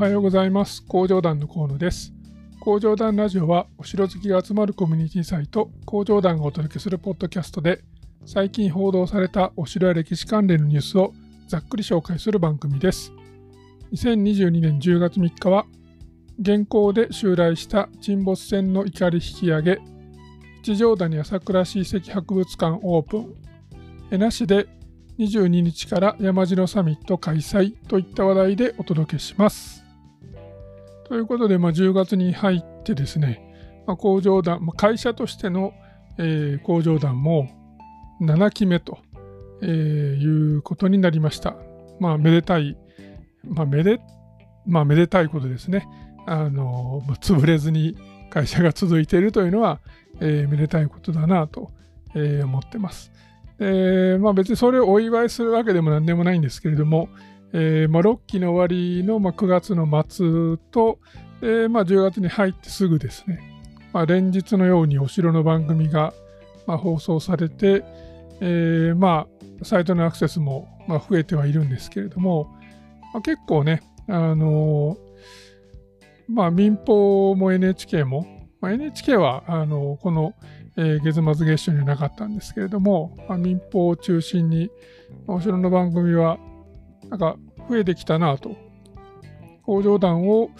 はようございます。工場団の河野です。工場団ラジオはお城好きが集まるコミュニティサイト工場団がお届けするポッドキャストで最近報道されたお城や歴史関連のニュースをざっくり紹介する番組です。2022年10月3日は現行で襲来した沈没船の怒り引き上げ一条谷朝倉市遺跡博物館オープン江那市で22日から山城サミット開催といった話題でお届けします。ということで、まあ、10月に入ってですね、まあ、工場団、まあ、会社としての、えー、工場団も7期目と、えー、いうことになりました。まあ、めでたい、まあ、めで、まあ、めでたいことですね。あの、潰れずに会社が続いているというのは、えー、めでたいことだなと、えー、思ってます。えー、まあ、別にそれをお祝いするわけでも何でもないんですけれども、えーまあ、6期の終わりの、まあ、9月の末と、えーまあ、10月に入ってすぐですね、まあ、連日のようにお城の番組が、まあ、放送されて、えーまあ、サイトのアクセスも、まあ、増えてはいるんですけれども、まあ、結構ね、あのー、まあ、民放も NHK も、まあ、NHK はあのこのえー、月末月初にはなかったんですけれども、まあ、民放を中心に、お城の番組はなんか増えてきたなと。工場団を、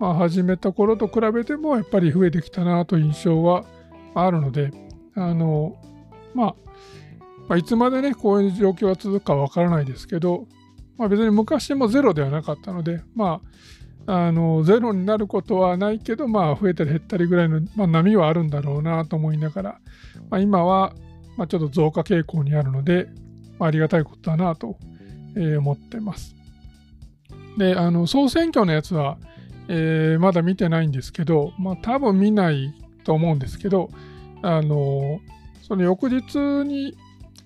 まあ、始めた頃と比べてもやっぱり増えてきたなという印象はあるので、あの、まあ、まあ、いつまでね、こういう状況が続くかわからないですけど、まあ、別に昔もゼロではなかったので、まあ、あのゼロになることはないけど、まあ、増えたり減ったりぐらいの、まあ、波はあるんだろうなと思いながら、まあ、今は、まあ、ちょっと増加傾向にあるので、まあ、ありがたいことだなと、え、思ってます。で、あの総選挙のやつは、えー、まだ見てないんですけど、まあ、多分見ないと思うんですけど、あのその翌日に、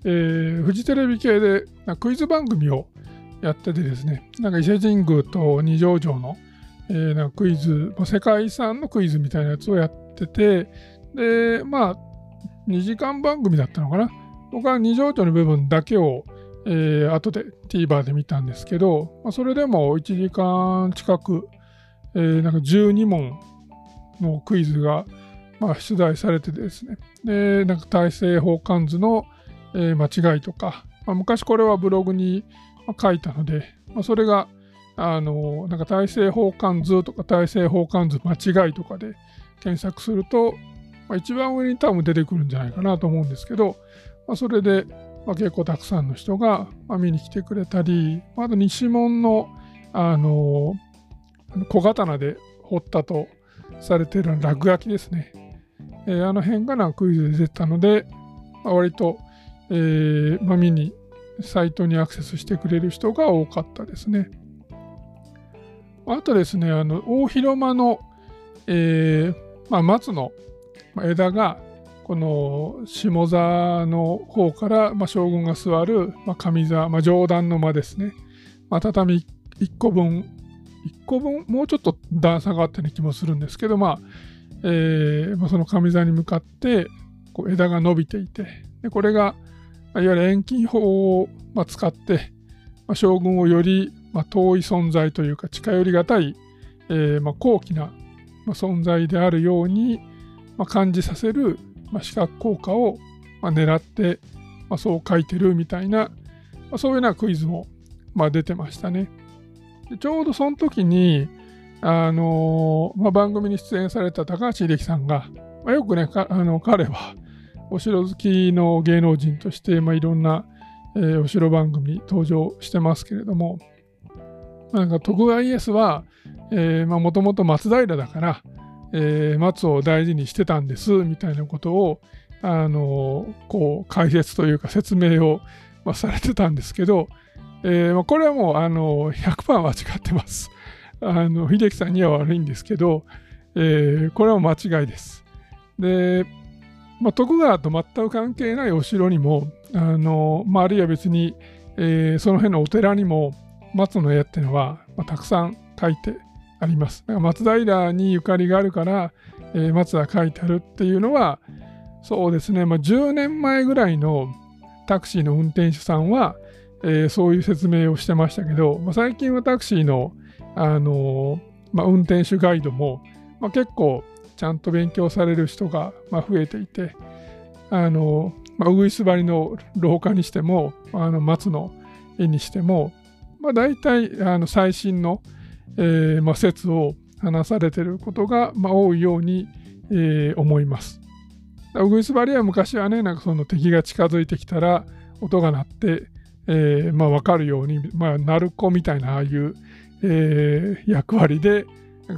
えー、フジテレビ系でクイズ番組をやっててですね、なんか伊勢神宮と二条城の、えー、なんかクイズ、世界遺産のクイズみたいなやつをやってて、で、まあ、2時間番組だったのかな？僕は二条城の部分だけを、えー、後で TVer で見たんですけど、まあ、それでも1時間近く、えー、なんか12問のクイズが、まあ、出題されてですね、で、なんか大政奉還図の、えー、間違いとか、まあ、昔これはブログに書いたので、まあ、それがあの、なんか大政奉還図とか大政奉還図間違いとかで検索すると、まあ、一番上に多分出てくるんじゃないかなと思うんですけど、まあ、それで、まあ、結構たくさんの人が、見に来てくれたり、あと西門の、あの、小刀で彫ったとされている落書きですね。えー、あの辺がなクイズで出たので、まあ、割と、えーまあ、見に、サイトにアクセスしてくれる人が多かったですね。あとですね、あの大広間の、えーまあ、松の枝が、この下座の方から、まあ、将軍が座る、まあ、上座、まあ、上段の間ですね。まあ、畳1個分、1個分、もうちょっと段差があったような気もするんですけど、まあえーまあ、その上座に向かってこう枝が伸びていて、でこれが、いわゆる遠近法を、まあ、使って、まあ、将軍をよりまあ、遠い存在というか近寄りがたい、えー、まあ、高貴な、まあ、存在であるように、まあ、感じさせる、まあ、視覚効果を、まあ、狙って、まあ、そう書いてるみたいな、ま、そういうようなクイズも、ま、出てましたね。でちょうどその時に、あのー、ま、番組に出演された高橋英樹さんが、ま、よくねあの彼はお城好きの芸能人として、まあ、いろんな、えー、お城番組に登場してますけれども、なんか徳川家康はもともと松平だから、えー、松を大事にしてたんですみたいなことをあのこう解説というか説明を、まあ、されてたんですけど、えー、これはもうあの100%間違ってます。あの秀樹さんには悪いんですけど、えー、これは間違いです。で、まあ、徳川と全く関係ないお城にもあの、まあ、あるいは別に、えー、その辺のお寺にも松の絵っていうのは、まあ、たくさん書いてあります。松平にゆかりがあるから、えー、松が書いてあるっていうのは、そうですね、まあ、10年前ぐらいのタクシーの運転手さんは、えー、そういう説明をしてましたけど、まあ、最近はタクシーの、あの、まあ、運転手ガイドも、まあ、結構ちゃんと勉強される人が、まあ増えていて、あの、まあ、ウグイス張りの廊下にしても、あの松の絵にしても、まあ、大体あの最新の、えーまあ、説を話されていることが、まあ、多いように、えー、思います。ウグイスバリは昔はね、なんかその敵が近づいてきたら音が鳴って、えー、まあ分かるように、まあ、鳴子みたいなああいう、えー、役割で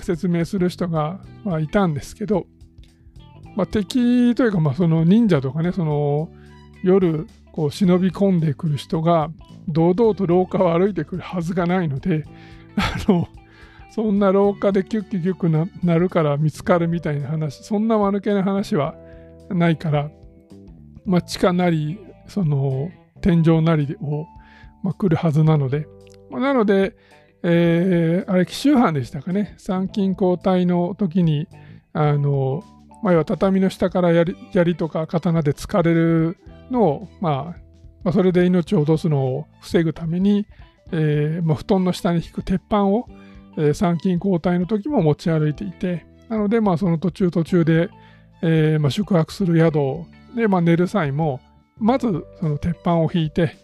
説明する人が、まあ、いたんですけど、まあ、敵というか、まあ、その忍者とかね、その夜こう忍び込んでくる人が堂々と廊下を歩いてくるはずがないので、あの、そんな廊下でキュッキュキュッキュなるから見つかるみたいな話、そんな間抜けな話はないから、まあ、地下なり、その天井なりを、まあ、来るはずなので、まあ、なので、えー、あれ、奇襲犯でしたかね、参勤交代の時に、あの、まあ、要は畳の下から槍槍とか刀で突かれるのを、まあ、まあ、それで命を落とすのを防ぐために、えーまあ、布団の下に引く鉄板を、えー、参勤交代の時も持ち歩いていて、なので、まあ、その途中途中で、えーまあ、宿泊する宿で、まあ、寝る際も、まずその鉄板を引いて、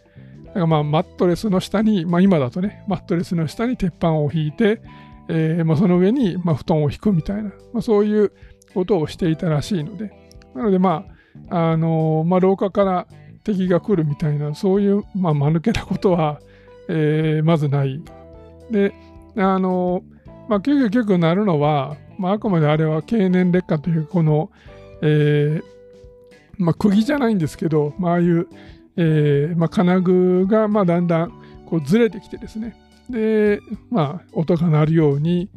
だからまあマットレスの下に、まあ、今だとね、マットレスの下に鉄板を引いて、えーまあ、その上にまあ布団を引くみたいな、まあ、そういうことをしていたらしいので、なのでまあ、あのー、まあ、廊下から敵が来るみたいな、そういう、まあ、間抜けなことは、えー、まずない。で、あの、まあ、999なるのは、まあ、あくまであれは経年劣化という、この、えー、まあ、釘じゃないんですけど、まあ、ああいう、えーまあ、金具が、まあ、だんだんこうずれてきてですね、で、まあ、音が鳴るように、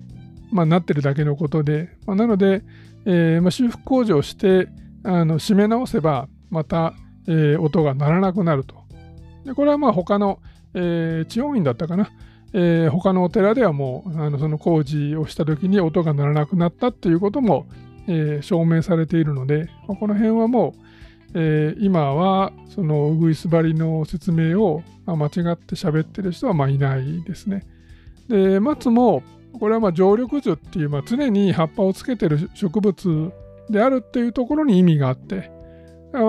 まあ、なってるだけのことで、まあ、なので、えーまあ、修復工事をしてあの締め直せば、また、えー、音が鳴らなくなると。でこれはまあ他の、えー、地方院だったかな、えー、他のお寺ではもうあのその工事をした時に音が鳴らなくなったっていうことも、えー、証明されているので、まあ、この辺はもう、えー、今はそのウグイス張りの説明を、まあ、間違って喋ってる人はまあいないですね。で松もこれはまあ常緑樹っていう、まあ、常に葉っぱをつけてる植物であるっていうところに意味があって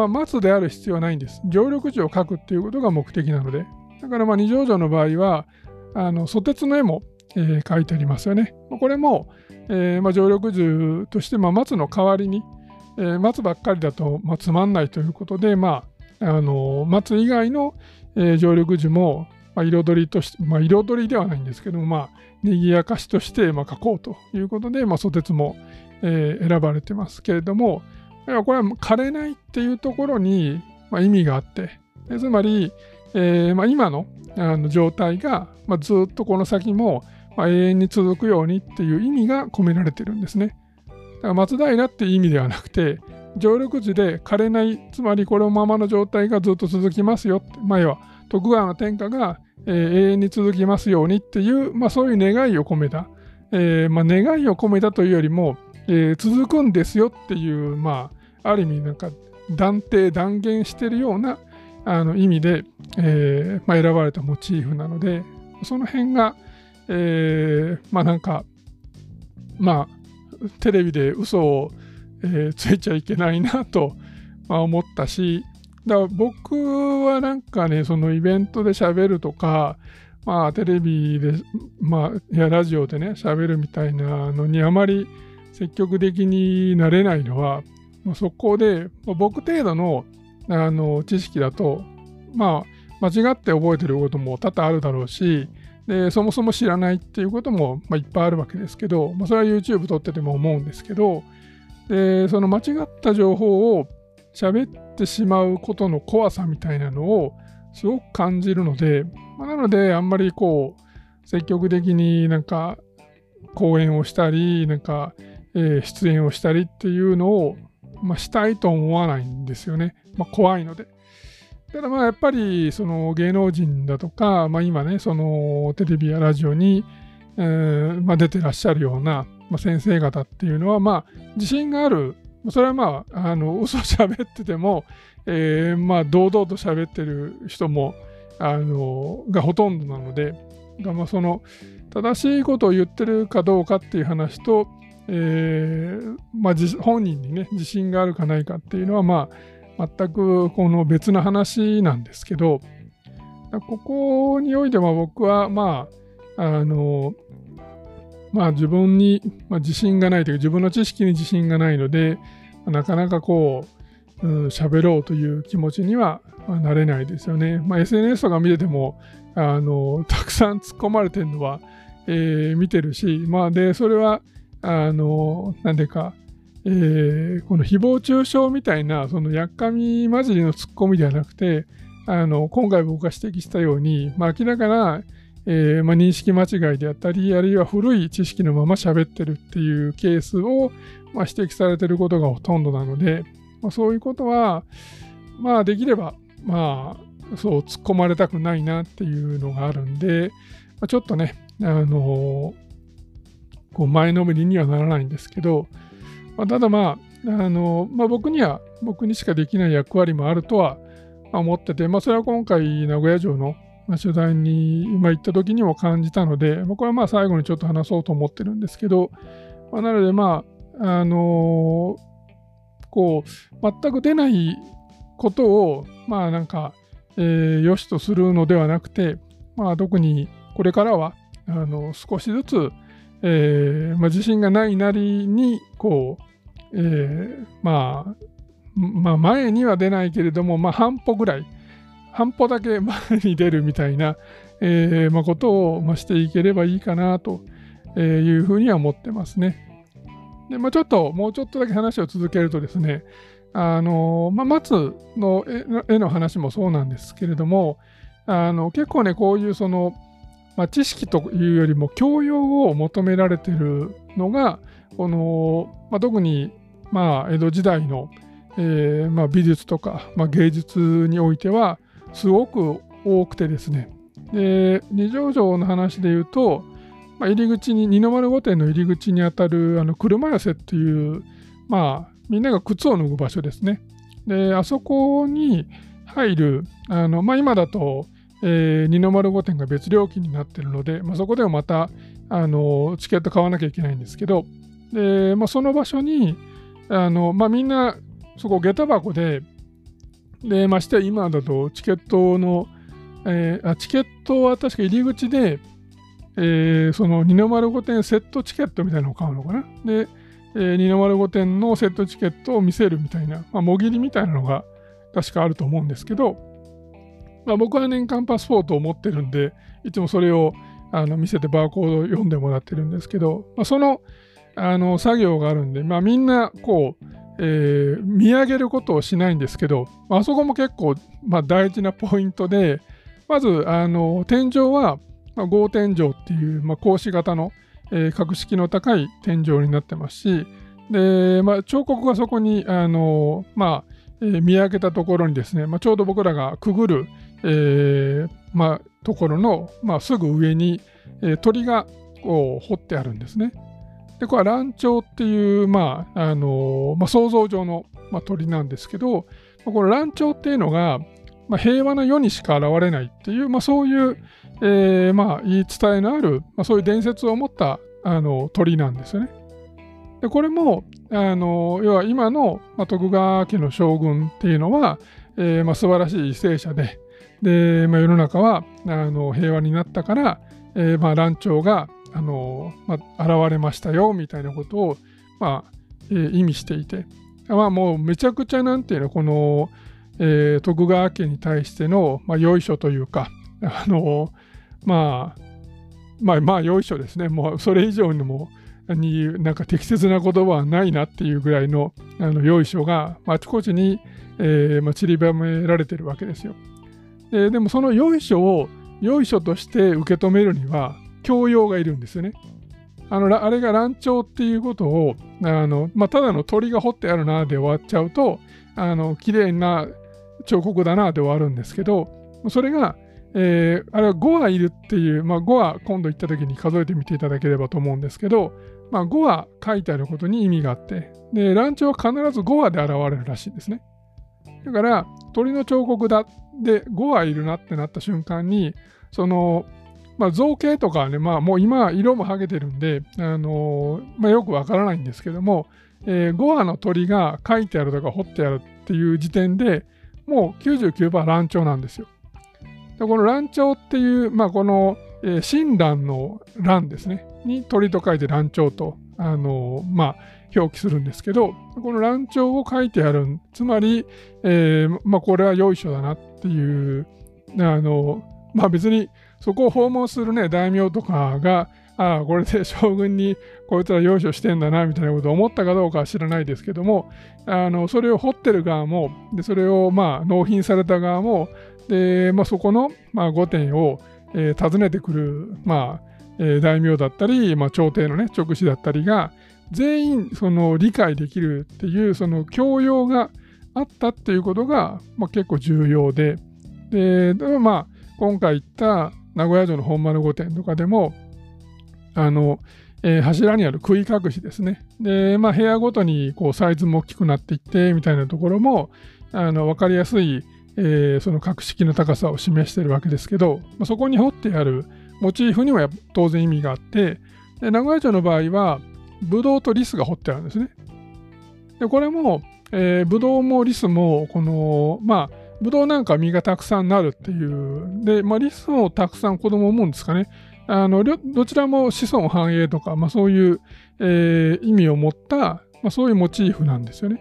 松である必要はないんです。常緑樹を描くっていうことが目的なので。だからまあ二条城の場合は、あのソテツの絵も、えー、描いてありますよね。これも、えーまあ、常緑樹として、まあ、松の代わりに、えー、松ばっかりだと、まあ、つまんないということで、まあ、あの松以外の、え、常緑樹も、ま、彩りとして、ま、彩りではないんですけども、まあ、賑やかしとして、まあ、描こうということで、まあ、ソテツも、え、選ばれてますけれども、これは枯れないっていうところに、ま、意味があって、つまり、えーまあ、今のあの状態が、まあ、ずっとこの先も、まあ、永遠に続くようにっていう意味が込められてるんですね。だから松平っていう意味ではなくて、常緑樹で枯れない、つまりこのままの状態がずっと続きますよって、まあ、要は徳川の天下が、えー、永遠に続きますようにっていう、まあ、そういう願いを込めた、えーまあ、願いを込めたというよりも、えー、続くんですよっていう、まあ、ある意味なんか断定断言してるようなあの意味で、えーまあ、選ばれたモチーフなのでその辺が、えー、まあなんかまあテレビで嘘を、えー、ついちゃいけないなと、まあ、思ったしだから僕はなんかねそのイベントで喋るとかまあテレビで、まあ、やラジオでね喋るみたいなのにあまり積極的になれないのは、まあ、そこで、まあ、僕程度のあの知識だと、まあ、間違って覚えてることも多々あるだろうし、でそもそも知らないっていうことも、まあ、いっぱいあるわけですけど、まあ、それは YouTube 撮ってても思うんですけど、でその間違った情報を喋ってしまうことの怖さみたいなのをすごく感じるので、まあ、なのであんまりこう積極的になんか講演をしたりなんかえー、出演をしたりっていうのを、まあ、したいと思わないんですよね。まあ、怖いので。ただまあやっぱりその芸能人だとか、まあ、今ねそのテレビやラジオに、えーまあ、出てらっしゃるような、まあ、先生方っていうのはまあ自信があるそれはまああの嘘喋ってても、えー、まあ堂々と喋ってる人もあのがほとんどなのでまあその正しいことを言ってるかどうかっていう話と、えーまあ、本人にね自信があるかないかっていうのはまあ全くこの別の話なんですけどここにおいては僕はまああのまあ自分に、まあ、自信がないというか自分の知識に自信がないのでなかなかこう喋、うん、ろうという気持ちにはなれないですよね。まあ、SNS とか見ててもあのたくさん突っ込まれてるのは、えー、見てるし、まあ、でそれはあのなんでか、えー、この誹謗中傷みたいなそのやっかみ混じりの突っ込みではなくてあの今回僕が指摘したように、まあ、明らかな、えーまあ、認識間違いであったりあるいは古い知識のまま喋ってるっていうケースを、まあ、指摘されてることがほとんどなので、まあ、そういうことはまあできればまあそう突っ込まれたくないなっていうのがあるんで、まあ、ちょっとねあのこう前のめりにはならないんですけど、まあ、ただまあ、あのまあ、僕には僕にしかできない役割もあるとは思ってて、まあ、それは今回名古屋城の取材に今行った時にも感じたので、これはまあ最後にちょっと話そうと思ってるんですけど、まあ、なのでまあ、あのー、こう、全く出ないことを、まあなんか、えー、良しとするのではなくて、まあ特にこれからは、あの少しずつ、えーまあ、自信がないなりにこう、えー、まあまあ前には出ないけれども、まあ、半歩ぐらい半歩だけ前に出るみたいな、えーまあ、ことを、まあ、していければいいかなというふうには思ってますね。でまあ、ちょっともうちょっとだけ話を続けるとですねあの、まあ、松の絵の話もそうなんですけれどもあの結構ねこういうそのまあ、知識というよりも教養を求められているのがこの、まあ、特に、まあ、江戸時代の、えーまあ、美術とか、まあ、芸術においてはすごく多くてですね。で二条城の話で言うと、まあ、入り口に二の丸御殿の入り口にあたるあの車寄せっていう、まあ、みんなが靴を脱ぐ場所ですね。であそこに入るあの、まあ、今だとえー、二の丸御殿が別料金になってるので、まあ、そこでもまたあのチケット買わなきゃいけないんですけど、でまあ、その場所にあの、まあ、みんなそこ下駄箱で、でまして今だとチケットの、えー、あチケットは確か入り口で、えー、その二の丸御殿セットチケットみたいなのを買うのかな？で、えー、二の丸御殿のセットチケットを見せるみたいな、まあ、もぎりみたいなのが確かあると思うんですけど、まあ、僕は年間パスポートを持ってるんで、いつもそれをあの見せてバーコードを読んでもらってるんですけど、まあ、そのあの作業があるんで、まあ、みんなこう、えー、見上げることをしないんですけど、まあそこも結構、まあ、大事なポイントで、まずあの天井は、まあ、合天井っていう、まあ、格子型の、えー、格式の高い天井になってますし、でまあ、彫刻がそこにあの、まあえー、見上げたところにですね、まあ、ちょうど僕らがくぐる、えー、まあ、ところの、まあ、すぐ上に、えー、鳥がこう彫ってあるんですね。で、これは蘭鳥っていう、まあ、あのまあ、想像上の、まあ、鳥なんですけど、この蘭鳥っていうのが、まあ、平和な世にしか現れないっていう、まあ、そういう、えー、まあ、言い伝えのある、まあ、そういう伝説を持ったあの鳥なんですよね。でこれもあの要は今の、まあ、徳川家の将軍っていうのは、えーまあ、素晴らしい為政者で、で、まあ、世の中はあの平和になったから、えーまあ、乱調があの、まあ、現れましたよみたいなことを、まあえー、意味していて、まあ、もうめちゃくちゃなんていうのこの、えー、徳川家に対しての、まあ、よいしょというかあのまあまあまあよいしょですねもうそれ以上にもになんか適切な言葉はないなっていうぐらいのあのよいしょがあちこちに、えーまあ、散りばめられてるわけですよ。ででもそのよいしょをよいしょとして受け止めるには教養がいるんですよね。あのあれが乱調っていうことをあの、まあ、ただの鳥が彫ってあるなで終わっちゃうとあの綺麗な彫刻だなで終わるんですけどそれが、えー、あれは5羽いるっていう、まあ、5羽今度行った時に数えてみていただければと思うんですけど、まあ、5羽書いてあることに意味があってで乱調は必ず5羽で現れるらしいんですね。だから鳥の彫刻だで5羽いるなってなった瞬間にそのまあ、造形とかはね、まあ、もう今、色も剥げてるんで、あのまあ、よくわからないんですけども、えー、5羽の鳥が書いてあるとか彫ってあるっていう時点でもう99%乱調なんですよ。でこの乱調っていう、まあ、この、えー、親鸞の乱ですね、に鳥と書いて乱調と、あのまあ、表記するんですけど、この乱調を書いてある、つまり、えー、まあ、これはよいしょだなっていう、あのまあ、別にそこを訪問するね、大名とかが、ああ、これで 将軍にこいつら用意してんだな、みたいなことを思ったかどうかは知らないですけども、あのそれを掘ってる側も、でそれをまあ納品された側も、でまあ、そこの、まあ、御殿を、えー、訪ねてくる、まあえー、大名だったり、まあ、朝廷の、ね、直使だったりが、全員その理解できるっていうその教養があったっていうことが、まあ、結構重要で、で、まあ、今回言った名古屋城の本丸御殿とかでも、あの、えー、柱にある杭隠しですね。で、まあ、部屋ごとにこうサイズも大きくなっていってみたいなところも、あの分かりやすい、えー、その格式の高さを示してるわけですけど、まあ、そこに彫ってあるモチーフには当然意味があって、で名古屋城の場合は、ブドウとリスが彫ってあるんですね。でこれも、えー、ブドウもリスも、この、まあ、ブドウなんか実がたくさんなるっていう、で、まあ、リスもたくさん子供を産むんですかね。あのどちらも子孫繁栄とか、まあ、そういう、えー、意味を持った、まあ、そういうモチーフなんですよね。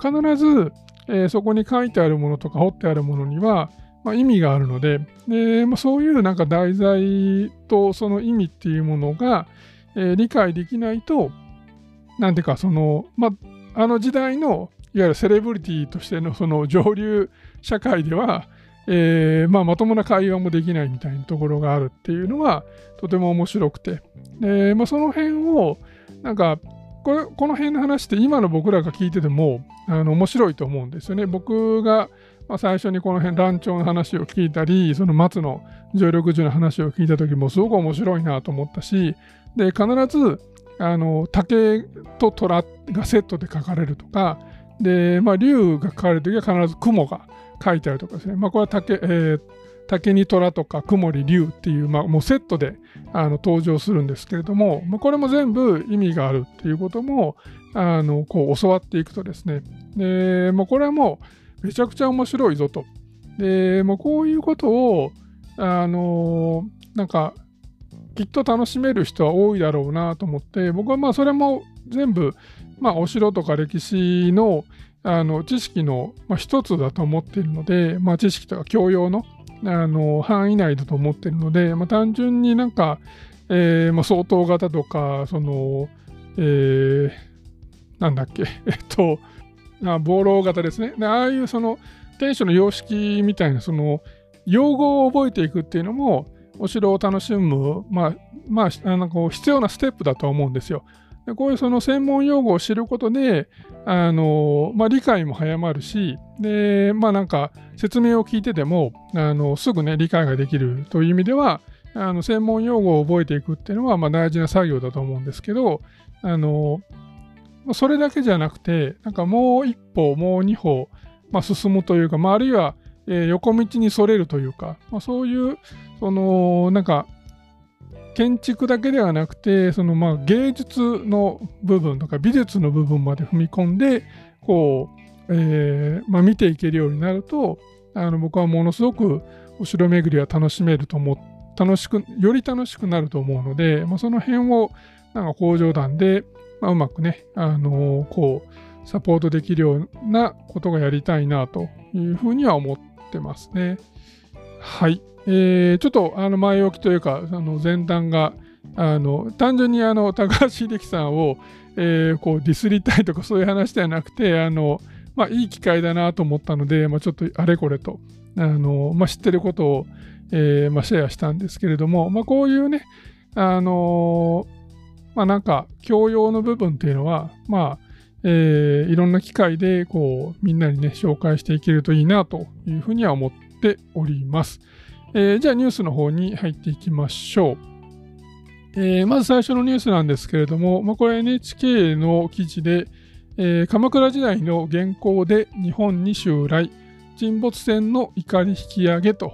必ず、えー、そこに書いてあるものとか彫ってあるものには、まあ、意味があるので、でまあ、そういうなんか題材とその意味っていうものが、えー、理解できないと、なんていうか、その、まあ、あの時代のいわゆるセレブリティとしてのその上流社会では、えーまあ、まともな会話もできないみたいなところがあるっていうのがとても面白くて、でまあ、その辺をなんかこれこの辺の話って今の僕らが聞いててもあの面白いと思うんですよね。僕が、まあ、最初にこの辺乱調の話を聞いたりその松の常緑樹の話を聞いた時もすごく面白いなと思ったしで必ずあの竹と虎がセットで書かれるとかで、まあ、竜が書かれる時は必ず雲が書いてあるとかですね、まあ、これは竹,、えー、竹に虎とか雲に竜っていう、まあ、もうセットであの登場するんですけれども、まあ、これも全部意味があるっていうこともあのこう教わっていくとですね。で、まあ、これはもうめちゃくちゃ面白いぞと。で、まあ、こういうことをあのなんかきっと楽しめる人は多いだろうなと思って僕はまあそれも全部、まあ、お城とか歴史のあの知識の、まあ、一つだと思っているので、まあ、知識とか教養のあの範囲内だと思っているので、まあ、単純になんか、えーまあ、相当型とか、その、えー、なんだっけ、えっと、あ暴露型ですね。でああいうそのテンションの様式みたいな、その用語を覚えていくっていうのも、お城を楽しむ、まあ、まあ、あのこう必要なステップだと思うんですよ。でこういうその専門用語を知ることで、あのまあ、理解も早まるし、で、まあなんか説明を聞いてても、あのすぐね、理解ができるという意味では、あの専門用語を覚えていくっていうのは、まあ、大事な作業だと思うんですけど、あのそれだけじゃなくて、なんかもう一歩、もう二歩、まあ、進むというか、まあ、あるいは、横道にそれるというか、まあ、そういう、その、なんか、建築だけではなくてそのまあ芸術の部分とか美術の部分まで踏み込んでこう、えーまあ、見ていけるようになるとあの僕はものすごくお城巡りは楽しめると思楽しくより楽しくなると思うので、まあ、その辺をなんか工場団で、まあ、うまくね、あのー、こうサポートできるようなことがやりたいなというふうには思ってますね。はい。えー、ちょっとあの前置きというか、あの前段が、あの単純にあの高橋秀樹さんを、えー、こうディスりたいとかそういう話ではなくて、あのまあ、いい機会だなと思ったので、まあ、ちょっとあれこれとあの、まあ、知ってることを、えーまあ、シェアしたんですけれども、まあ、こういうね、あのまあ、なんか教養の部分っていうのは、まあえー、いろんな機会でこうみんなにね紹介していけるといいなというふうには思ってております。えー、じゃあニュースの方に入っていきましょう。えー、まず最初のニュースなんですけれども、まあ、これ NHK の記事で、えー、鎌倉時代の元寇で日本に襲来、沈没船の怒り引き上げと、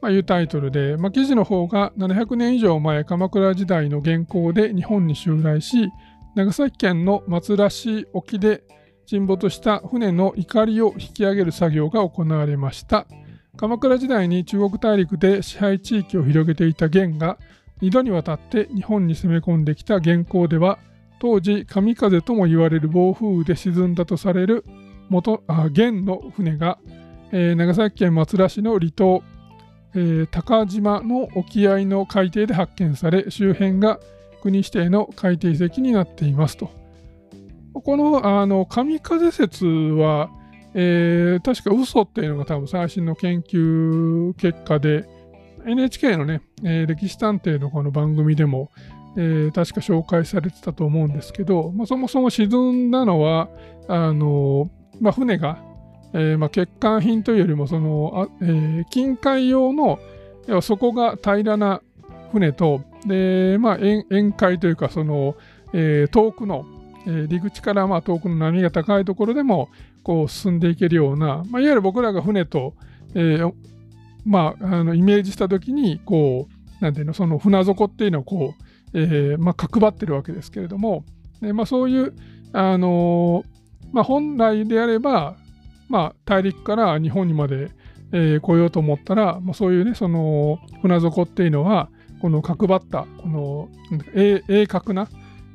ま、いうタイトルで、まあ、記事の方が700年以上前鎌倉時代の元寇で日本に襲来し長崎県の松浦市沖で沈没した船の怒りを引き上げる作業が行われました鎌倉時代に中国大陸で支配地域を広げていた元が2度にわたって日本に攻め込んできた元寇では当時神風とも言われる暴風雨で沈んだとされる元あ元の船が、えー、長崎県松浦市の離島えー、高島の沖合の海底で発見され周辺が国指定の海底遺跡になっていますと。このあの神風説は、えー、確か嘘っていうのが多分最新の研究結果で NHK のね、えー、歴史探偵のこの番組でも、えー、確か紹介されてたと思うんですけど、まあ、そもそも沈んだのはあの、まあ、船がえー、まあ、欠陥品というよりもその、あえー、近海用の要は底が平らな船とで、まあ、沿海というかその、えー、遠くの、えー、陸地からまあ遠くの波が高いところでもこう進んでいけるような、まあ、いわゆる僕らが船と、えーまあ、あのイメージした時にこうなんていうのその船底っていうのをこう、えーまあ、角張ってるわけですけれども、でまあ、そういう、あのーまあ、本来であればまあ、大陸から日本にまで、えー、来ようと思ったら、まあ、そういうね、その船底っていうのは、この角張った、この鋭角な、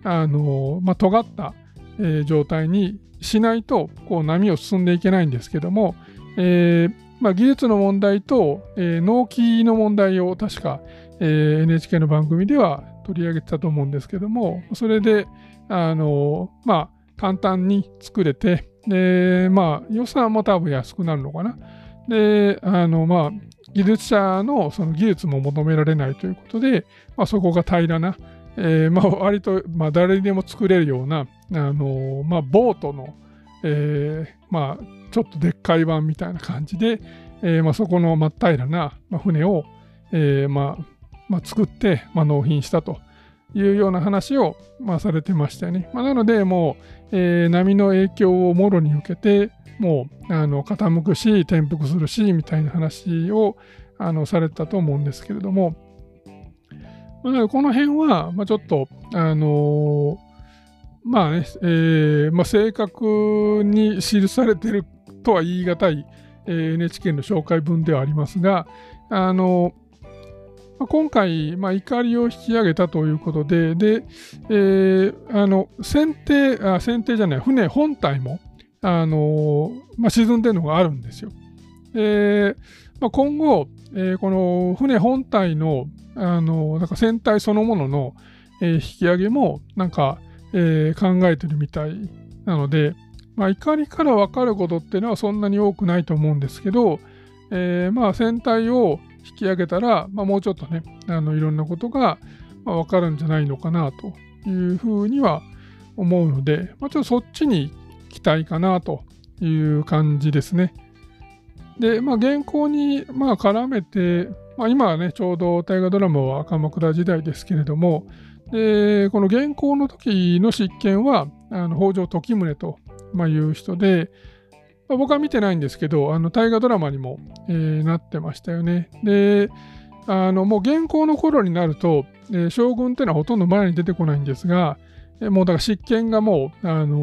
あのまあ、尖った、えー、状態にしないと、こう波を進んでいけないんですけども、えーまあ、技術の問題と、えー、納期の問題を確か、えー、NHK の番組では取り上げてたと思うんですけども、それで、あのまあ、簡単に作れて、で、まあ、予算も多分安くなるのかな。で、あの、まあ、技術者のその技術も求められないということで、まあ、そこが平らな、えー、まあ、割と、まあ、誰にでも作れるような、あの、まあ、ボートの、えー、まあ、ちょっとでっかい版みたいな感じで、えー、まあ、そこの真っ平らな、まあ、船を、えー、まあ、まあ、作って、まあ、納品したというような話を、まあ、されてましたよね。まあ、なので、もう、えー、波の影響をもろに受けて、もうあの傾くし、転覆するし、みたいな話をあのされたと思うんですけれども、まあ、この辺は、まあ、ちょっと、あの、まあね、えーまあ、正確に記されてるとは言い難い、えー、NHK の紹介文ではありますが、あのまあ、今回、まあ、怒りを引き上げたということで、で、えー、あの、船艇、あ、船艇じゃない、船本体も、あのまあ、沈んでるのがあるんですよ。で、まあ、今後、えー、この船本体の、あのなんか船体そのものの、えー、引き上げも、なんか、えー、考えてるみたいなので、まあ、怒りから分かることっていうのはそんなに多くないと思うんですけど、えー、まあ船体を引き上げたら、まあ、もうちょっとね、あのいろんなことが、分かるんじゃないのかなというふうには思うので、まあ、ちょっとそっちに期待かなという感じですね。で、まあ、原稿にまあ絡めて、まあ、今はね、ちょうど大河ドラマは鎌倉時代ですけれども、でこの原稿の時の執権はあの北条時宗と、まあ、いう人で、まあ、僕は見てないんですけど、あの大河ドラマにも、えー、なってましたよね。で、あのもう現行の頃になると、えー、将軍っていうのはほとんど前に出てこないんですが、えー、もうだから執権がもう、あの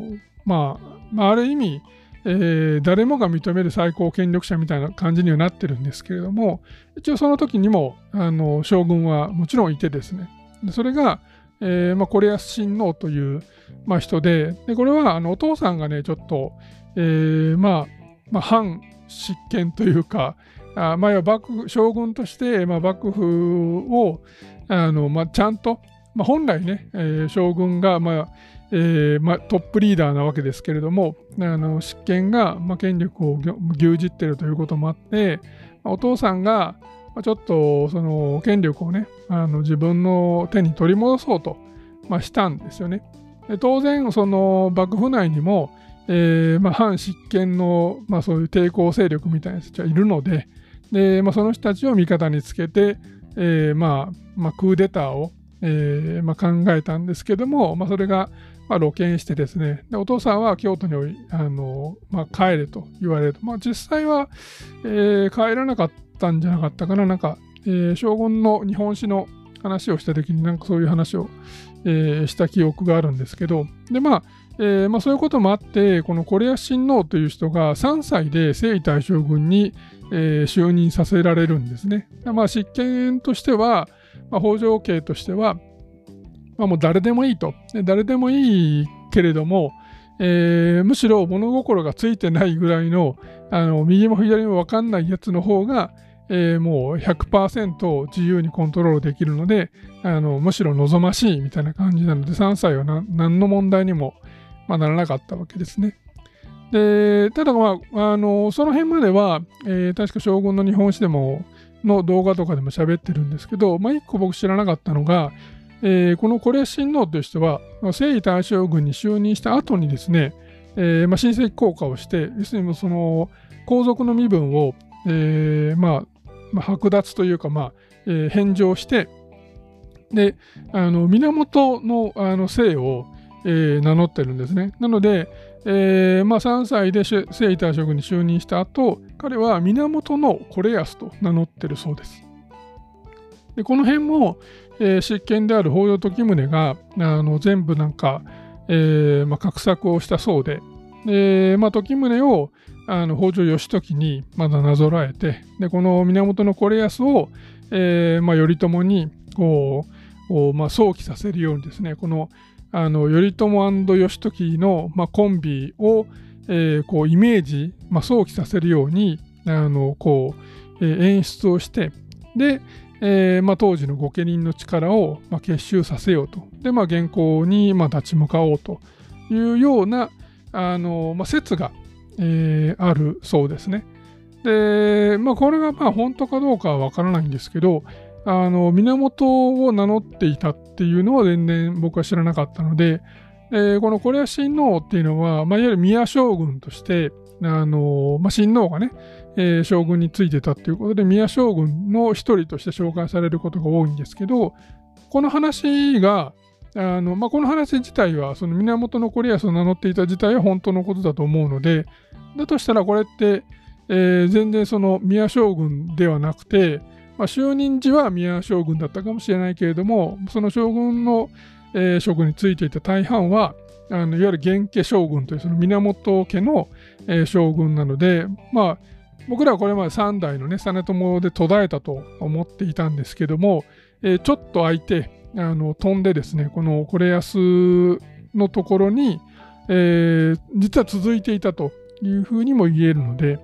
ー、まあ、まあ、ある意味、えー、誰もが認める最高権力者みたいな感じにはなってるんですけれども、一応その時にも、あの将軍はもちろんいてですね、それが、えーまあ、コレアス親王という、まあ、人でで、これはあのお父さんがね、ちょっと、えー、まあ、まあ、反執権というか、あまあ、幕将軍として、まあ、幕府をあの、まあ、ちゃんと、まあ、本来ね、えー、将軍が、まあえーまあ、トップリーダーなわけですけれども、あの執権が、まあ、権力を牛耳っているということもあって、ま、お父さんが、まあ、ちょっとその権力をねあの自分の手に取り戻そうと、まあ、したんですよね。で当然その幕府内にも、えーまあ、反執権の、まあ、そういう抵抗勢力みたいな人たちはいるので、でまあ、その人たちを味方につけて、えーまあまあ、クーデターを、えーま、考えたんですけども、ま、それが、ま、露見してですねで、お父さんは京都にあの、ま、帰れと言われると、まあ、実際は、え、帰らなかったったんじゃなかったかな、なんか、えー、将軍の日本史の話をした時になんかそういう話を、えー、した記憶があるんですけど、で、まあ、えー、まあ、そういうこともあって、このコレア親王という人が3歳で征夷大将軍に、えー、就任させられるんですね。まあ、執権としては、まあ、北条家としては、まあ、もう誰でもいいと。誰でもいいけれども、えー、むしろ物心がついてないぐらいのあの右も左も分かんないやつの方が、えー、もう100%自由にコントロールできるのであのむしろ望ましいみたいな感じなので3歳は何の問題にも、ま、ならなかったわけですね。でただ、まあ、あのその辺までは、えー、確か将軍の日本史でもの動画とかでも喋ってるんですけど、まあ、一個僕知らなかったのが、えー、このコレ親王という人は、征夷大将軍に就任した後にですね、えーまあ、親戚降下をして、要するにその皇族の身分を、えーまあまあ、剥奪というか、まあえー、返上して、で、あの源のあの姓を、えー、名乗ってるんですね。なので、えーまあ、3歳で征夷大将軍に就任した後、彼は源のコレアスと名乗ってるそうです。でこの辺も、えー、執権である北条時宗があの全部なんか、えーまあ、画策をしたそうで、でまあ、時宗をあの北条義時にまだなぞらえてでこの源惟康を、えーまあ、頼朝にこう、まあ、想起させるようにですねこのあの頼朝義時の、まあ、コンビを、えー、こうイメージ、まあ、想起させるようにあのこう、えー、演出をしてで、えーまあ、当時の御家人の力を、まあ、結集させようと。で、まあ、原稿に、まあ、立ち向かおうというようなあの、まあ、説が、えー、あるそうですね。で、まあ、これがまあ本当かどうかはわからないんですけど、あの源を名乗っていたっていうのは全然僕は知らなかったので、えー、このコレア親王っていうのは、まあ、いわゆる宮将軍として、あのまあ、親王がね、えー、将軍についてたっていうことで、宮将軍の一人として紹介されることが多いんですけど、この話が、あのまあ、この話自体は、その源惟康を名乗っていた自体は本当のことだと思うので、だとしたらこれって、えー、全然その宮将軍ではなくて、まあ、就任時は宮将軍だったかもしれないけれども、その将軍の、えー、職についていた大半は、あのいわゆる元家将軍というその源家の、えー、将軍なので、まあ、僕らはこれまで3代のね、実朝で途絶えたと思っていたんですけども、えー、ちょっと空いて、あの飛んでですね、このコレアスのところに、えー、実は続いていたというふうにも言えるので、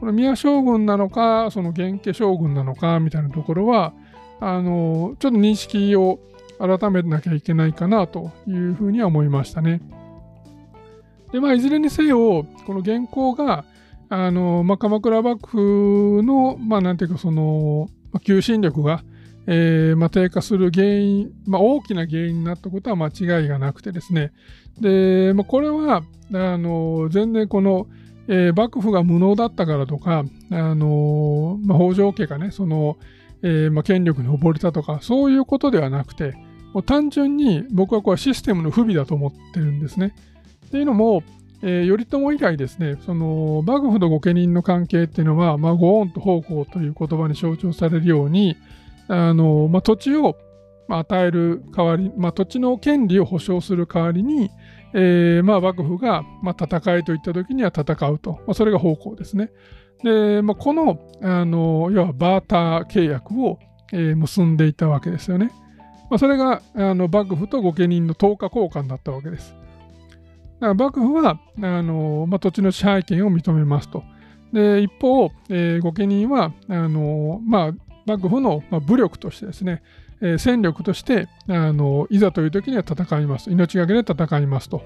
この宮将軍なのか、その元家将軍なのかみたいなところは、あのちょっと認識を改めなきゃいけないかなというふうには思いましたね。で、まあ、いずれにせよ、この原稿が、あの、まあ、鎌倉幕府の、まあ、なんていうか、その、求心力が、えーまあ、低下する原因、まあ、大きな原因になったことは間違いがなくてですね。で、まあ、これは、あの、全然この、えー、幕府が無能だったからとか、あのま、北条家がね、その、えーま、権力に溺れたとか、そういうことではなくて、もう単純に僕はこれはシステムの不備だと思ってるんですね。っていうのも、えー、頼朝以来ですね、その幕府と御家人の関係っていうのは、まあ、ご恩と奉公という言葉に象徴されるように、あのまあ、土地を与える代わり、まあ、土地の権利を保障する代わりに、えーまあ、幕府が、まあ、戦いといった時には戦うと、まあ、それが奉公ですね。で、まあ、このあの要はバーター契約を、えー、結んでいたわけですよね。まあ、それがあの幕府と御家人の等価交換だったわけです。だから幕府はあの、まあ、土地の支配権を認めますと。で一方、えー、御家人はあの、まあ、幕府の、武力としてですね、え、戦力としてあのいざという時には戦います。命がけで戦いますと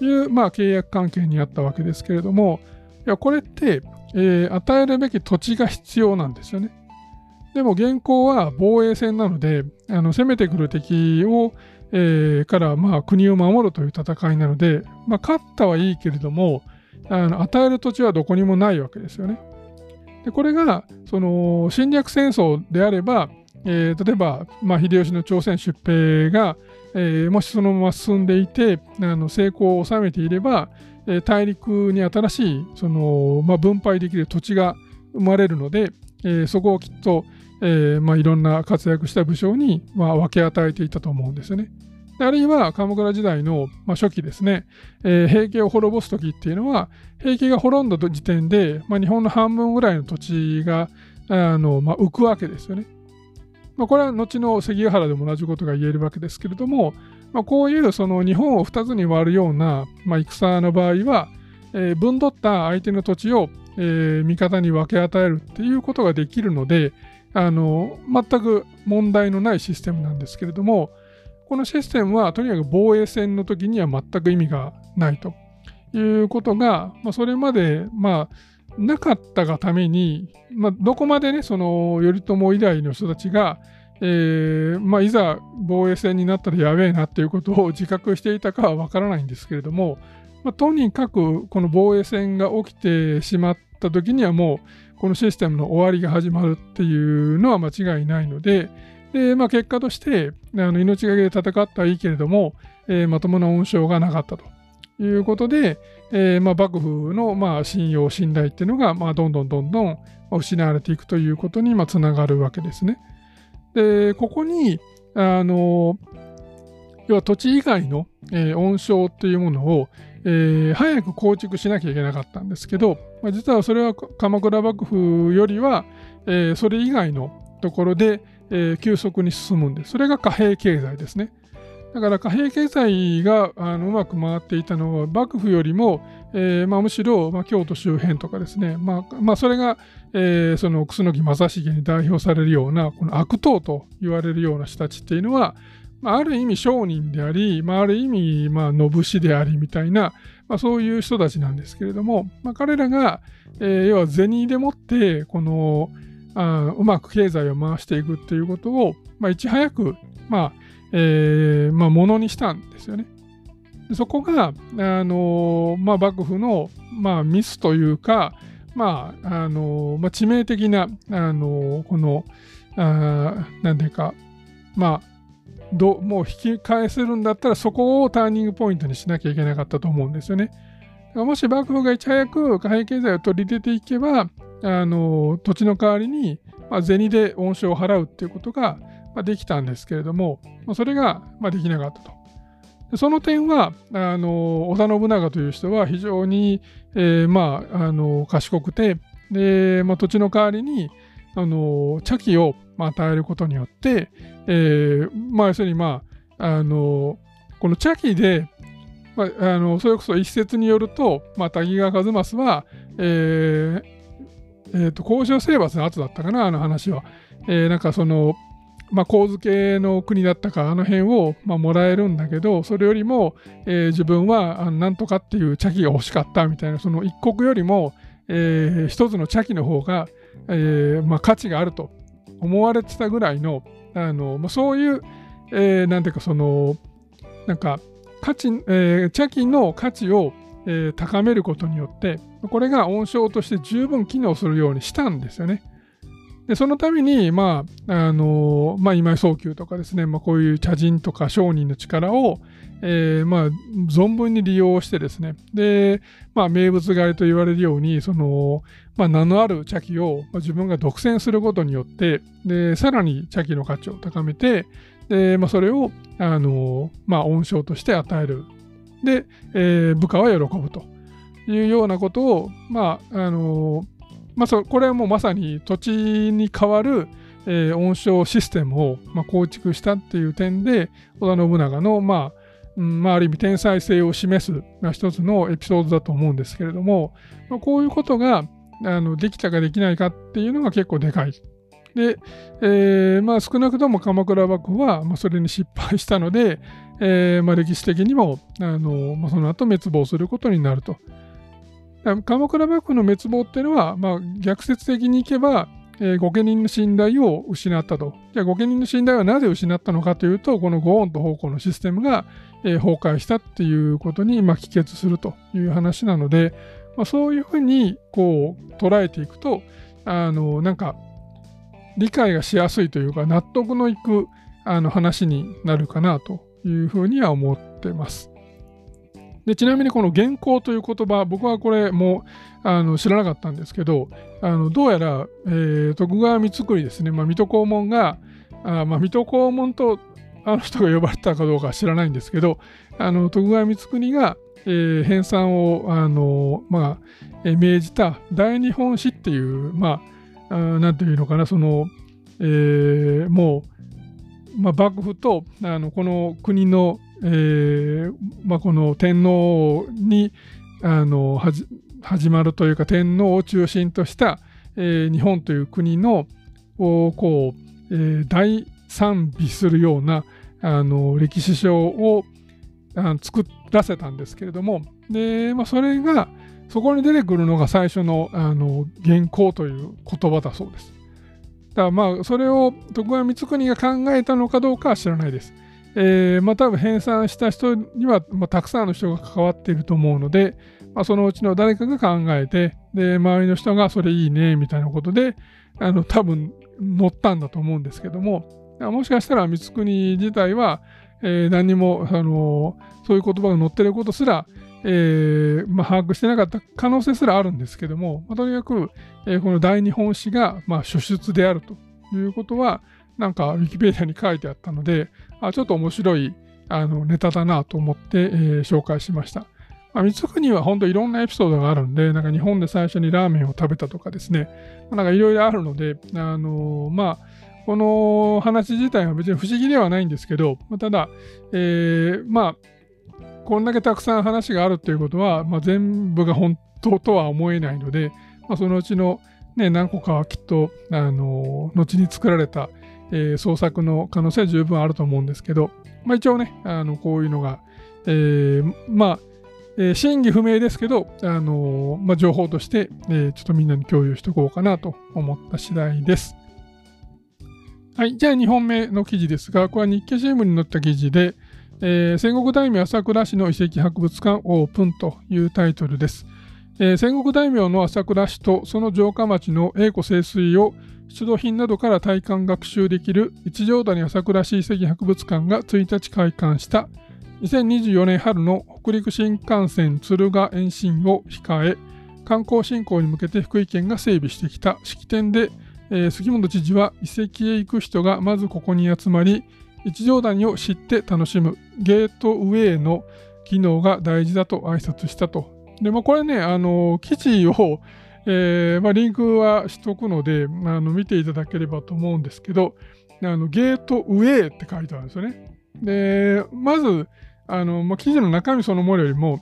いう、まあ、契約関係にあったわけですけれども、いやこれって、えー、与えるべき土地が必要なんですよね。でも現行は防衛戦なので、あの攻めてくる敵を、えー、からまあ国を守るという戦いなので、まあ、勝ったはいいけれどもあの与える土地はどこにもないわけですよね。でこれがその侵略戦争であれば、えー、例えば、まあ、秀吉の朝鮮出兵が、えー、もしそのまま進んでいてあの成功を収めていれば、えー、大陸に新しいその、まあ、分配できる土地が生まれるので、えー、そこをきっと、えーまあ、いろんな活躍した武将に、まあ、分け与えていたと思うんですよね。あるいは鎌倉時代の、初期ですね、えー、平家を滅ぼす時っていうのは平家が滅んだ時点で、まあ、日本の半分ぐらいの土地があの、まあ、浮くわけですよね。まあ、これは後の関ヶ原でも同じことが言えるわけですけれども、まあ、こういうその日本を2つに割るような、まあ、戦の場合は、えー、分取った相手の土地を、えー、味方に分け与えるっていうことができるのであの全く問題のないシステムなんですけれどもこのシステムはとにかく防衛戦の時には全く意味がないと。いうことが、まあ、それまでまあなかったがために、まあ、どこまでねその頼朝以来の人たちがえーまあ、いざ防衛戦になったらやべえなっていうことを 自覚していたかはわからないんですけれども、まあ、とにかくこの防衛戦が起きてしまった時にはもうこのシステムの終わりが始まるっていうのは間違いないのでで、まあ、結果としてあの命がけで戦ったはいいけれども、えー、まともな恩賞がなかったということで、えーまあ、幕府のまあ信用信頼っていうのがまあどんどんどんどん失われていくということにつながるわけですね。で、ここに、あの、要は土地以外の、えー、温床っていうものを、えー、早く構築しなきゃいけなかったんですけど、まあ、実はそれは鎌倉幕府よりは、えー、それ以外のところで、えー、急速に進むんです。それが貨幣経済ですね。だから貨幣経済があのうまく回っていたのは幕府よりも、えーまあ、むしろ、まあ、京都周辺とかですね、まあまあ、それが、えー、その楠木正成に代表されるようなこの悪党と言われるような人たちっていうのは、まあ、ある意味商人であり、まあ、ある意味、まあ、野武でありみたいな、まあ、そういう人たちなんですけれども、まあ、彼らが、えー、要は銭でもってこのあうまく経済を回していくっていうことを、まあ、いち早く、まあえーまあ、ものにしたんですよね。そこが、あのまあ、幕府の、まあ、ミスというか、まああのまあ、致命的な、あのこの、あなんていうか、まあ、どもう引き返せるんだったらそこをターニングポイントにしなきゃいけなかったと思うんですよね。もし幕府がいち早く貨幣経済を取り出ていけば、あの土地の代わりに、まあ、銭で恩賞を払うっていうことが、まあ、できたんですけれども、まあ、それが、まあ、できなかったと。その点はあの織田信長という人は非常に、えー、まあ、あの賢くてで、まあ、土地の代わりにあの茶器を与えることによって、えーまあ、要するに、まあ、あのこの茶器で、まあ、あのそれこそ一説によると、まあ、滝川一益は、えーえーと、交渉征伐の後だったかなあの話は、えー、なんかそのまあ、神付の国だったかあの辺を、まあ、もらえるんだけどそれよりも、えー、自分はあなんとかっていう茶器が欲しかったみたいなその一国よりも、えー、一つの茶器の方が、えーまあ、価値があると思われてたぐらいのあの、まあ、そういう、えー、なんていうかそのなんか価値、えー、茶器の価値を、えー、高めることによってこれが温床として十分機能するようにしたんですよね。でそのために、まあ、あの、まあ、今井早急とかですね、まあ、こういう茶人とか商人の力を、えー、まあ、存分に利用してですね、で、まあ、名物狩りと言われるように、その、まあ、名のある茶器を自分が独占することによって、で、さらに茶器の価値を高めて、で、まあ、それを、あの、まあ、恩賞として与える。で、えー、部下は喜ぶというようなことを、まあ、あの、まあ、そこれはもうまさに土地に代わる、えー、温床システムを、まあ、構築したっていう点で織田信長の、まあうんまあ、ある意味天才性を示す、まあ、一つのエピソードだと思うんですけれども、まあ、こういうことがあのできたかできないかっていうのが結構でかい。で、えーまあ、少なくとも鎌倉幕府は、まあ、それに失敗したので、えーまあ、歴史的にもあの、まあ、その後滅亡することになると。鎌倉幕府の滅亡っていうのは、まあ、逆説的にいけば、えー、御家人の信頼を失ったと。じゃあ、御家人の信頼はなぜ失ったのかというと、この御恩と奉公のシステムが、えー、崩壊したっていうことに、まあ、帰結するという話なので、まあ、そういうふうにこう捉えていくと、あのなんか理解がしやすいというか、納得のいくあの話になるかなというふうには思ってます。でちなみにこの元寇という言葉、僕はこれもあの知らなかったんですけど、あのどうやら、えー、徳川光圀ですね、まあ、水戸黄門が、あまあ、水戸黄門とあの人が呼ばれたかどうかは知らないんですけど、あの徳川光圀が、えー、編纂をあの、まあえー、命じた大日本史っていう、まあ、あなんていうのかな、その、えー、もう、まあ、幕府とあのこの国のえーまあ、この天皇にあの始まるというか天皇を中心とした、えー、日本という国のをこう、えー、大賛美するようなあの歴史書をあ作らせたんですけれどもで、まあ、それがそこに出てくるのが最初のあの原稿という言葉だそうです。だまあそれを徳川光圀が考えたのかどうかは知らないです。えー、まあ多分編纂した人には、まあ、たくさんの人が関わっていると思うので、まあ、そのうちの誰かが考えて、で、周りの人がそれいいね、みたいなことで、あの、多分乗ったんだと思うんですけども、もしかしたら光国自体は、えー、何にも、あのそういう言葉が載ってることすら、えーまあ、把握してなかった可能性すらあるんですけども、まあ、とにかく、えー、この大日本史が、まあ、初出であるということは、なんかウィキペディアに書いてあったので、あちょっと面白いあのネタだなと思って、えー、紹介しました。まあ、三国は本当いろんなエピソードがあるんで、なんか日本で最初にラーメンを食べたとかですね、まあ、なんかいろいろあるので、あのー、まあ、この話自体は別に不思議ではないんですけど、まあ、ただ、えー、まあ、こんだけたくさん話があるということは、まあ、全部が本当とは思えないので、まあ、そのうちの、ね、何個かはきっと、あの、後に作られた、えー、創作の可能性は十分あると思うんですけど、まあ、一応ね、あのこういうのが、えー、まあ、えー、真偽不明ですけど、あのまあ、情報として、えちょっとみんなに共有しておこうかなと思った次第です。はい、じゃあ2本目の記事ですが、これは日経新聞に載った記事で、えー、戦国大名朝倉市の遺跡博物館オープンというタイトルです。えー、戦国大名の朝倉市とその城下町の栄枯盛衰を出土品などから体感学習できる一条谷朝倉市遺跡博物館が1日開館した2024年春の北陸新幹線敦賀延伸を控え観光振興に向けて福井県が整備してきた式典で、えー、杉本知事は遺跡へ行く人がまずここに集まり一条谷を知って楽しむゲートウェイの機能が大事だと挨拶したと。で、まあ、これね、あの記事をえー、まあ、リンクはしとくので、あの見ていただければと思うんですけど、あのゲートウェイって書いてあるんですよね。で、まず、あのまあ、記事の中身そのものよりも、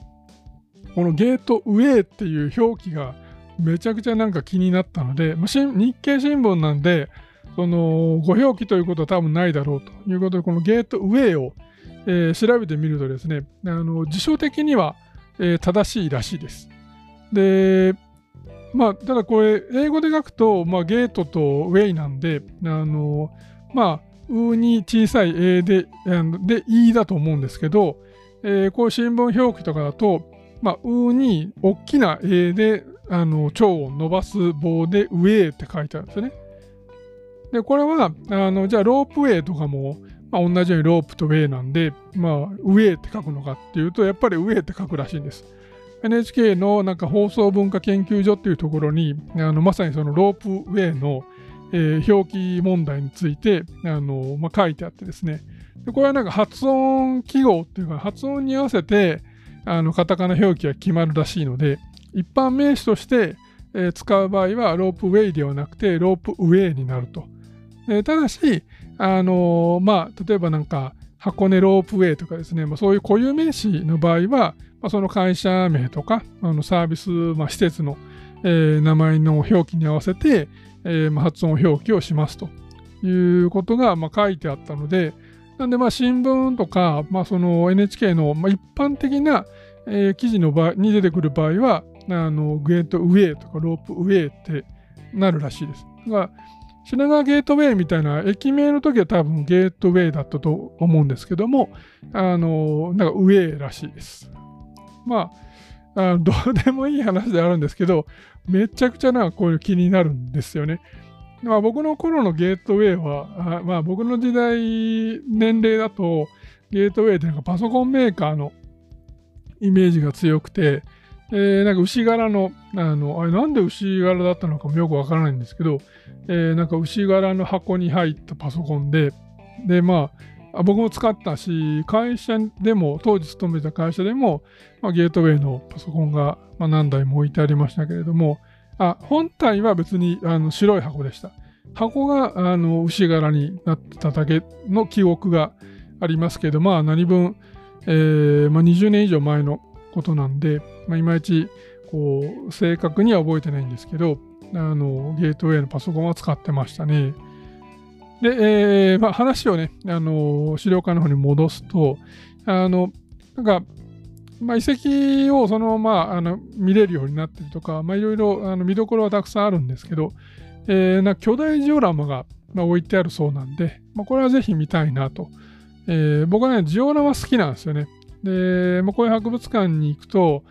このゲートウェイっていう表記がめちゃくちゃなんか気になったので、まあ、日経新聞なんで、そのご表記ということは多分ないだろうということで、このゲートウェイを、えー、調べてみるとですね、あの辞書的には、えー、正しいらしいです。で、まあ、ただこれ、英語で書くと、まあ、ゲートとウェイなんで、あの、まあ、うに小さい A で、で、E だと思うんですけど、えー、こう新聞表記とかだと、まあ、うに大きな A で、あの、腸を伸ばす棒でウェイって書いてあるんですよね。で、これは、あの、じゃあロープウェイとかも、まあ、同じようにロープとウェイなんで、まあ、ウェイって書くのかっていうと、やっぱりウェイって書くらしいんです。NHK のなんか放送文化研究所っていうところにあのまさにそのロープウェイの、えー、表記問題についてあの、まあ、書いてあってですねでこれはなんか発音記号っていうか発音に合わせてあのカタカナ表記が決まるらしいので一般名詞として、えー、使う場合はロープウェイではなくてロープウェイになると。えー、ただし、あのー、まあ、例えばなんか箱根ロープウェイとかですね、まあ、そういう固有名詞の場合は、まあ、その会社名とかあのサービス、まあ、施設の、えー、名前の表記に合わせて、えー、発音表記をしますということが、まあ、書いてあったので、なんでまあ新聞とか、まあ、その NHK の、まあ、一般的な、えー、記事の場に出てくる場合は、あのゲートウェイとかロープウェイってなるらしいです。が品川ゲートウェイみたいな駅名の時は多分ゲートウェイだったと思うんですけども、あの、なんかウェイらしいです。まあ、あ どうでもいい話であるんですけど、めちゃくちゃなこういう気になるんですよね。まあ、僕の頃のゲートウェイは、あまあ、僕の時代、年齢だと、ゲートウェイってなんかパソコンメーカーのイメージが強くて、えー、なんか牛柄の、あの、あれなんで牛柄だったのかもよくわからないんですけど、えー、なんか牛柄の箱に入ったパソコンで、で、まあ、僕も使ったし、会社でも、当時勤めた会社でも、まあ、ゲートウェイのパソコンが、まあ、何台も置いてありましたけれども、あ本体は別にあの白い箱でした。箱があの牛柄になってただけの記憶がありますけど、まあ何分、えーまあ、20年以上前のことなんで、まあ、いまいちこう正確には覚えてないんですけど、あのゲートウェイのパソコンは使ってましたね。で、えーまあ、話をね、あの資料館の方に戻すと、あのなんか、まあ、遺跡をそのままあの見れるようになってるとか、いろいろ見どころはたくさんあるんですけど、えー、な巨大ジオラマが、ま、置いてあるそうなんで、まあ、これはぜひ見たいなと。えー、僕はね、ジオラマ好きなんですよね。で、まあ、こういう博物館に行くと、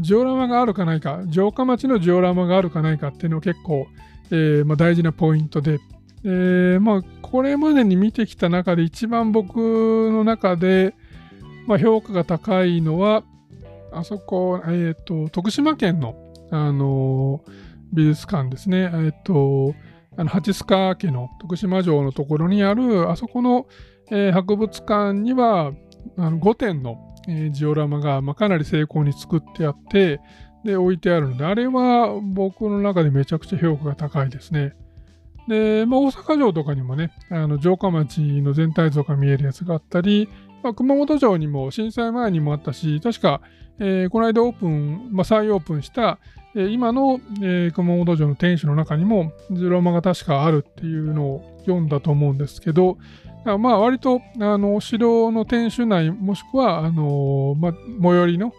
ジオラマがあるかないか、城下町のジオラマがあるかないかっていうのは結構、えーまあ、大事なポイントで、えーまあ、これまでに見てきた中で一番僕の中で、まあ、評価が高いのは、あそこ、え、ー、と、徳島県の、あの、美術館ですね。えっ、ー、と、あの、八須賀家の徳島城のところにある、あそこの、え、博物館には、あの5点の、えー、ジオラマが、まあ、かなり精巧に作ってあって、で、置いてあるので、あれは僕の中でめちゃくちゃ評価が高いですね。で、まあ、大阪城とかにもね、あの城下町の全体像が見えるやつがあったり、まあ、熊本城にも震災前にもあったし、確か、えー、この間オープン、まあ、再オープンした、えー、今の、えー、熊本城の天守の中にも、ジローマが確かあるっていうのを読んだと思うんですけど、まあ割とあのお城の天守内もしくはあの、まあ、最寄りの、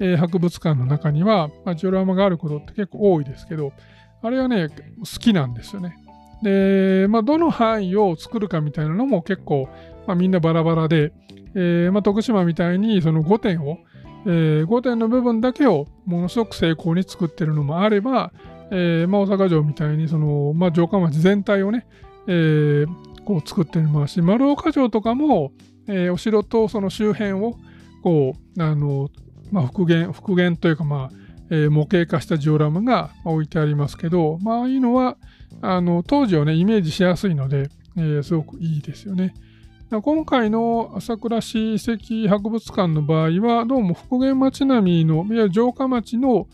えー、博物館の中には、まあ、ジオラマがあることって結構多いですけどあれはね好きなんですよね。で、まあ、どの範囲を作るかみたいなのも結構、まあ、みんなバラバラで、えーまあ、徳島みたいにその5点を、えー、5点の部分だけをものすごく精巧に作ってるのもあれば、えーまあ、大阪城みたいにその、まあ、城下町全体をね、えー、こう作ってるますし丸岡城とかも、えー、お城とその周辺をこうあの、まあ、復元復元というか、まあえー、模型化したジオラマが置いてありますけど、まああいうのはあの当時をねイメージしやすいので、えー、すごくいいですよね。今回の朝倉市遺跡博物館の場合は、どうも復元町並みの、いわゆる城下町の、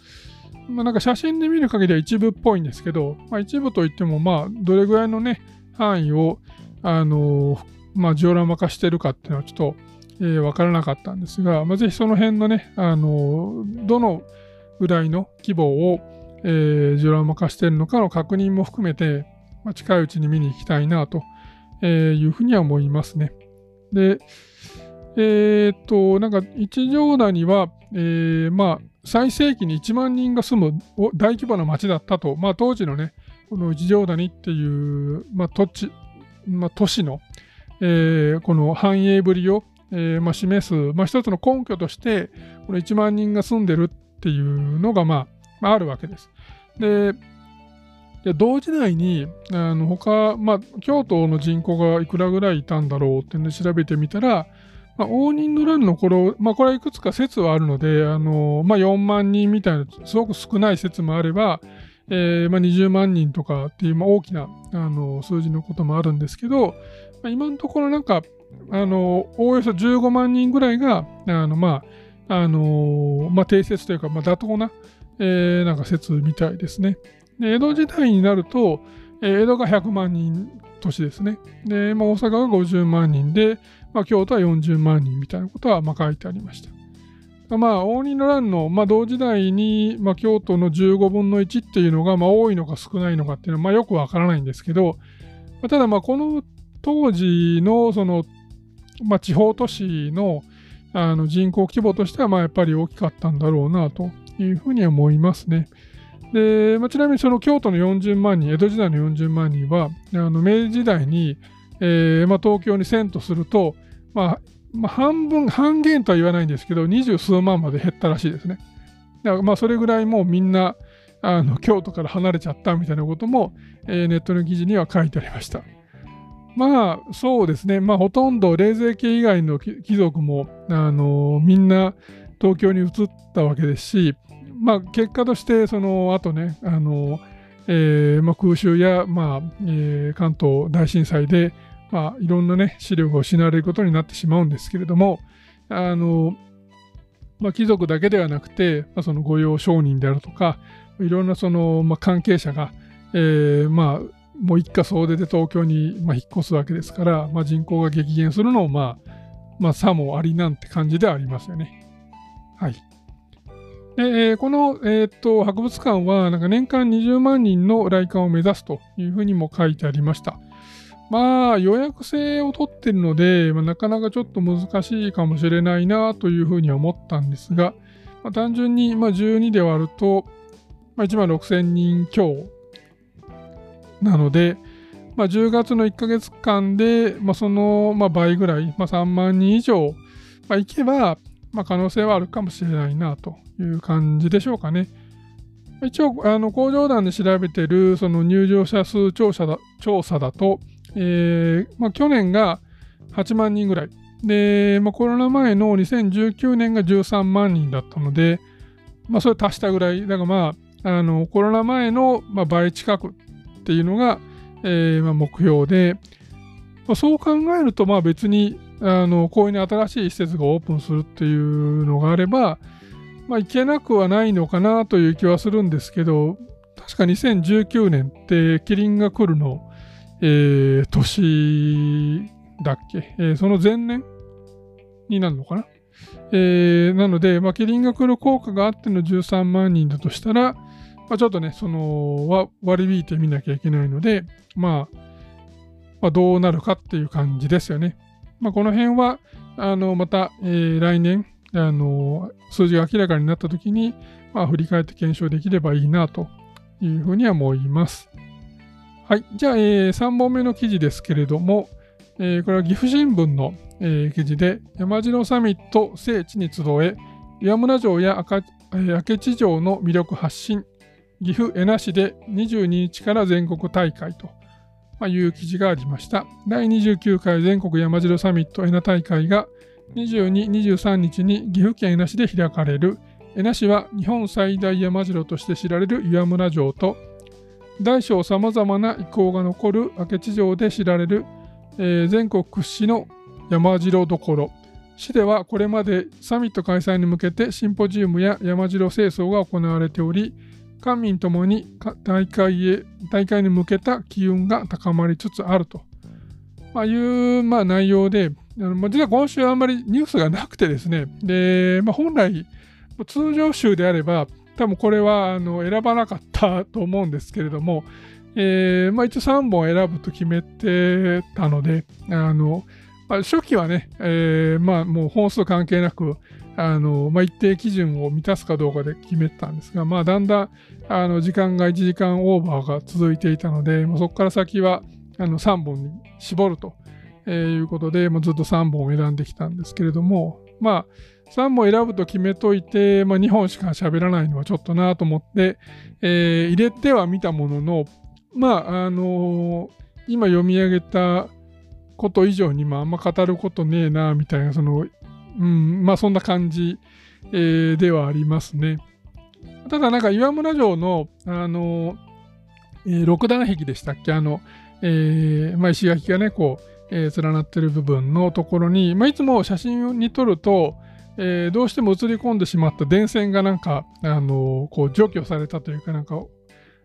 まあ、なんか写真で見る限りは一部っぽいんですけど、まあ、一部といっても、まあ、どれぐらいのね、範囲を、あのまあ、ジオラマ化してるかっていうのはちょっと、えー、分からなかったんですが、まあ、ぜひその辺のね、あのどのぐらいの規模を、えー、ジオラマ化してるのかの確認も含めて、まあ、近いうちに見に行きたいなというふうには思いますね。で、えー、っと、なんか一条谷は、えー、まあ、最盛期に1万人が住む大規模な町だったと、まあ、当時のね、この一条谷っていう、まあ、土地、まあ、都市の、えー、この繁栄ぶりを、えーまあ、示す、まあ、一つの根拠として、この1万人が住んでるっていうのが、まあ、あるわけです。で、同時代にあの他、まあ、京都の人口がいくらぐらいいたんだろうってで調べてみたら、まあ、応仁の乱の頃、まあ、これはいくつか説はあるので、あのまあ、4万人みたいな、すごく少ない説もあれば、えーまあ、20万人とかっていう、まあ、大きなあの数字のこともあるんですけど、まあ、今のところなんか、あのおおよそ15万人ぐらいが、あのまああのまあ、定説というか、まあ、妥当な、えー、なんか説みたいですね。で江戸時代になると、えー、江戸が100万人都市ですね。で、まあ、大阪が50万人で、まあ、京都は40万人みたいなことはまあ書いてありました。まあ、応仁の乱の、まあ、同時代に、まあ、京都の15分の1っていうのが、まあ、多いのか少ないのかっていうのは、まあ、よくわからないんですけど、まあ、ただ、まあ、この当時の、その、まあ、地方都市のあの人口規模としては、まあ、やっぱり大きかったんだろうなというふうに思いますね。で、まあ、ちなみにその京都の40万人、江戸時代の40万人は、あの明治時代に、えーまあ、東京に遷都すると、まあ、まあ、半分、半減とは言わないんですけど、二十数万まで減ったらしいですね。だからまあそれぐらいもうみんなあの京都から離れちゃったみたいなことも、えー、ネットの記事には書いてありました。まあそうですね、まあほとんど冷泉家以外の貴族も、あのみんな東京に移ったわけですし、まあ、結果としてその後ねあの、えーまあ、空襲や、まあえー、関東大震災で、まあ、いろんなね資料が失われることになってしまうんですけれどもあの、まあ、貴族だけではなくて、まあ、その御用商人であるとかいろんなその、まあ、関係者が、えー、まあもう一家総出で東京に、まあ、引っ越すわけですから、まあ、人口が激減するのも、まあ、まあ、さもありなんて感じではありますよね。はい。でこの、えー、と博物館はなんか年間20万人の来館を目指すというふうにも書いてありました。まあ予約制を取ってるので、まあ、なかなかちょっと難しいかもしれないなというふうに思ったんですが、まあ、単純にまあ12で割ると、まあ、1万6000人強なので、まあ、10月の1ヶ月間で、まあ、その、まあ、倍ぐらい、まあ、3万人以上、まあ、いけば、まあ、可能性はあるかもしれないなという感じでしょうかね。一応、あの工場団で調べてるその入場者数調査だ調査だと、えーまあ、去年が8万人ぐらい。で、まあ、コロナ前の2019年が13万人だったので、まあ、それ足したぐらい。だからまあ、あのコロナ前の、倍近くっていうのが、えーまあ、目標で、まあ、そう考えると、まあ別に、あの、こういう新しい施設がオープンするっていうのがあれば、まあいけなくはないのかなという気はするんですけど、確か2019年ってキリンが来るの、えー、年だっけ、えー、その前年になるのかな？えー、なので、まあ、キリンが来る効果があっての13万人だとしたら、まあ、ちょっとね、その割り引いてみなきゃいけないので、まあ、まあ、どうなるかっていう感じですよね。まあ、この辺は、あの、また、えー、来年、あの、数字が明らかになった時に、まあ、振り返って検証できればいいなというふうには思います。はい。じゃあ、えー、3本目の記事ですけれども、えー、これは岐阜新聞の、えー、記事で、山城サミット聖地に集え、岩村城や赤,、えー、明智城の魅力発信岐阜恵那市で22日から全国大会という記事がありました。第29回全国山城サミット恵那大会が22、23日に岐阜県恵那市で開かれる。恵那市は日本最大山城として知られる岩村城と大小さまざまな遺構が残る明智城で知られる、えー、全国屈指の山城どころ。市ではこれまでサミット開催に向けてシンポジウムや山城清掃が行われており、官民ともに大会へ大会に向けた機運が高まりつつあると、まあ、いう、まあ、内容で、実は今週あんまりニュースがなくてですね、でまあ、本来、通常週であれば、多分これはあの選ばなかったと思うんですけれども、えーまあ、一応3本選ぶと決めてたので、あのまあ、初期はね、えーまあ、もう本数関係なく、あの、まあ、一定基準を満たすかどうかで決めてたんですが、まあ、だんだんあの時間が1時間オーバーが続いていたので、まあ、そこから先はあの3本に絞ると、えー、いうことで、まあ、ずっと3本を選んできたんですけれども、まあ、3本選ぶと決めといて、まあ、2本しか喋らないのはちょっとなと思って、えー、入れてはみたものの、まあ、あのー、今読み上げたこと以上に、まあ、あんま語ることねえな、みたいな、その、うん、まあそんな感じ、えー、ではありますね。ただなんか岩村城の、あの、えー、六段壁でしたっけ？あの、えー、まあ、石垣がね、こう、えー、連なってる部分のところに、まあ、いつも写真に撮ると、えー、どうしても映り込んでしまった電線がなんか、あのこう除去されたというかなんか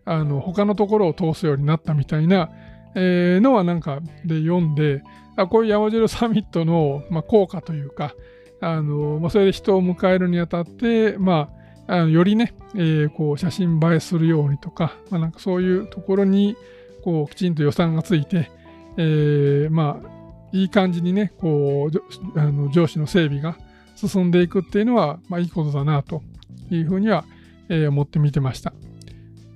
あの他のところを通すようになったみたいな、えー、のはなんかで読んであこういう山城サミットの、まあ、効果というか、あのまあ、それで人を迎えるにあたって、まあ、あのよりね、えー、こう写真映えするようにとか、まあ、なんかそういうところにこうきちんと予算がついて、えー、まあいい感じにねこうあの上司の整備が進んでいくっていうのは、まあ、いいことだなというふうには、えー、思って見てました。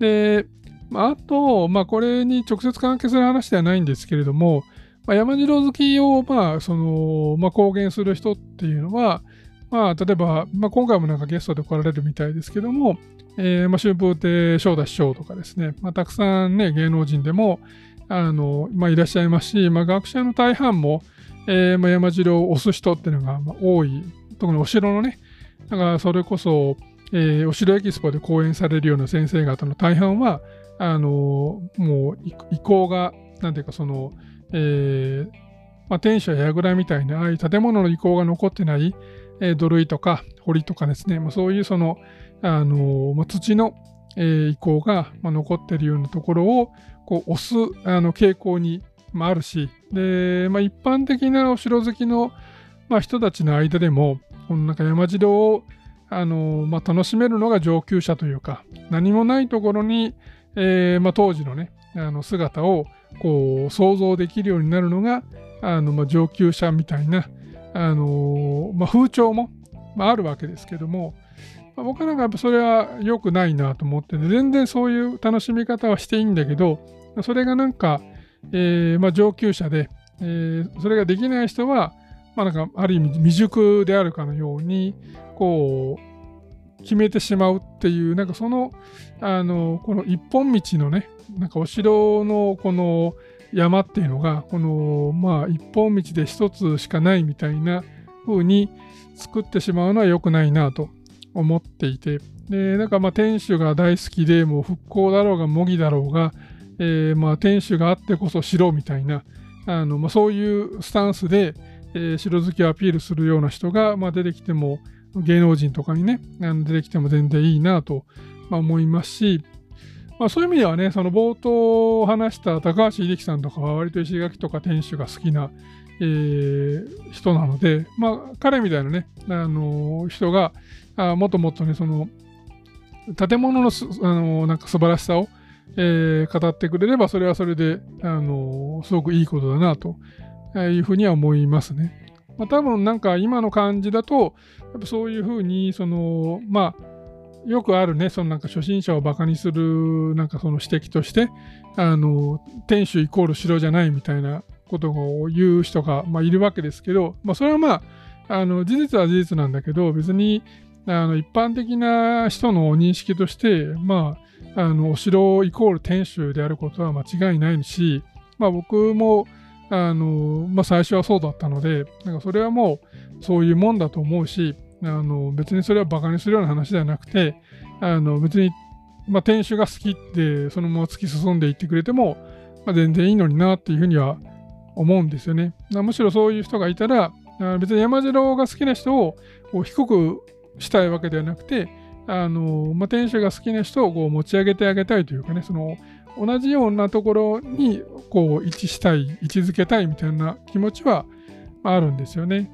で、まあ、あと、まあ、これに直接関係する話ではないんですけれども、まあ、山城好きを、まあそのまあ、公言する人っていうのは、まあ、例えば、まあ、今回もなんかゲストで来られるみたいですけども、えーまあ、春風亭昇太師匠とかですね、まあ、たくさんね、芸能人でもあの、まあ、いらっしゃいますし、まあ、学者の大半も、えーまあ、山城を推す人っていうのがまあ多い、特にお城のね、だからそれこそ、えー、お城エキスポで講演されるような先生方の大半は、あのもう意向が、なんていうかその、えー、まあ、天守や櫓みたいな、ああいう建物の遺構が残ってない、えー、土塁とか堀とかですね、まあ、そういうその、あのまあ、土の、えー、遺構が、まあ、残ってるようなところをこう押すあの傾向に、まあ、あるし、で、まあ、一般的なお城好きの、まあ、人たちの間でも、このなんか山城をあの、まあ、楽しめるのが上級者というか、何もないところに、えーまあ、当時のね、あの姿をこう想像できるようになるのが、あのまあ、上級者みたいな、あのまあ、風潮も、まあ、あるわけですけども、まあ、僕なんかそれは良くないなと思ってて、全然そういう楽しみ方はしていいんだけど、それがなんか、えーまあ、上級者で、えー、それができない人は、まあ、なんかある意味未熟であるかのように、こう、決めてしまうっていう、なんかその、あの、この一本道のね、なんかお城のこの山っていうのが、この、まあ、一本道で一つしかないみたいな風に作ってしまうのは良くないなと思っていて、で、なんかまあ、天守が大好きで、もう復興だろうが模擬だろうが、えー、まあ、天守があってこそ城みたいな、あのまあ、そういうスタンスで、えー、城好きをアピールするような人が、まあ、出てきても、芸能人とかにね、出てきても全然いいなと、まあ、思いますし、まあ、そういう意味ではね、その冒頭話した高橋英樹さんとかは割と石垣とか天守が好きな、えー、人なので、まあ、彼みたいなね、あの人があもっともっとね、その建物のあのなんか素晴らしさを、えー、語ってくれれば、それはそれで、あのすごくいいことだなというふうには思いますね。まあ、多分なんか今の感じだと、やっぱそういうふうに、その、まあ、よくあるね、そのなんか初心者をバカにするなんかその指摘として、あの、天守イコール城じゃないみたいなことを言う人が、まあ、いるわけですけど、まあ、それはまあ、あの事実は事実なんだけど、別にあの一般的な人の認識として、まあ、あのお城イコール天守であることは間違いないし、まあ、僕もあの、まあ、最初はそうだったので、なんかそれはもうそういうもんだと思うし、あの別にそれはバカにするような話ではなくて、あの別に、まあ、店主が好きってそのまま突き進んでいってくれても、まあ、全然いいのになっていうふうには思うんですよね。むしろそういう人がいたら、別に山城が好きな人を低くしたいわけではなくて、あのまあ、店主が好きな人をこう持ち上げてあげたいというかね、その同じようなところにこう位置したい、位置づけたいみたいな気持ちはあるんですよね。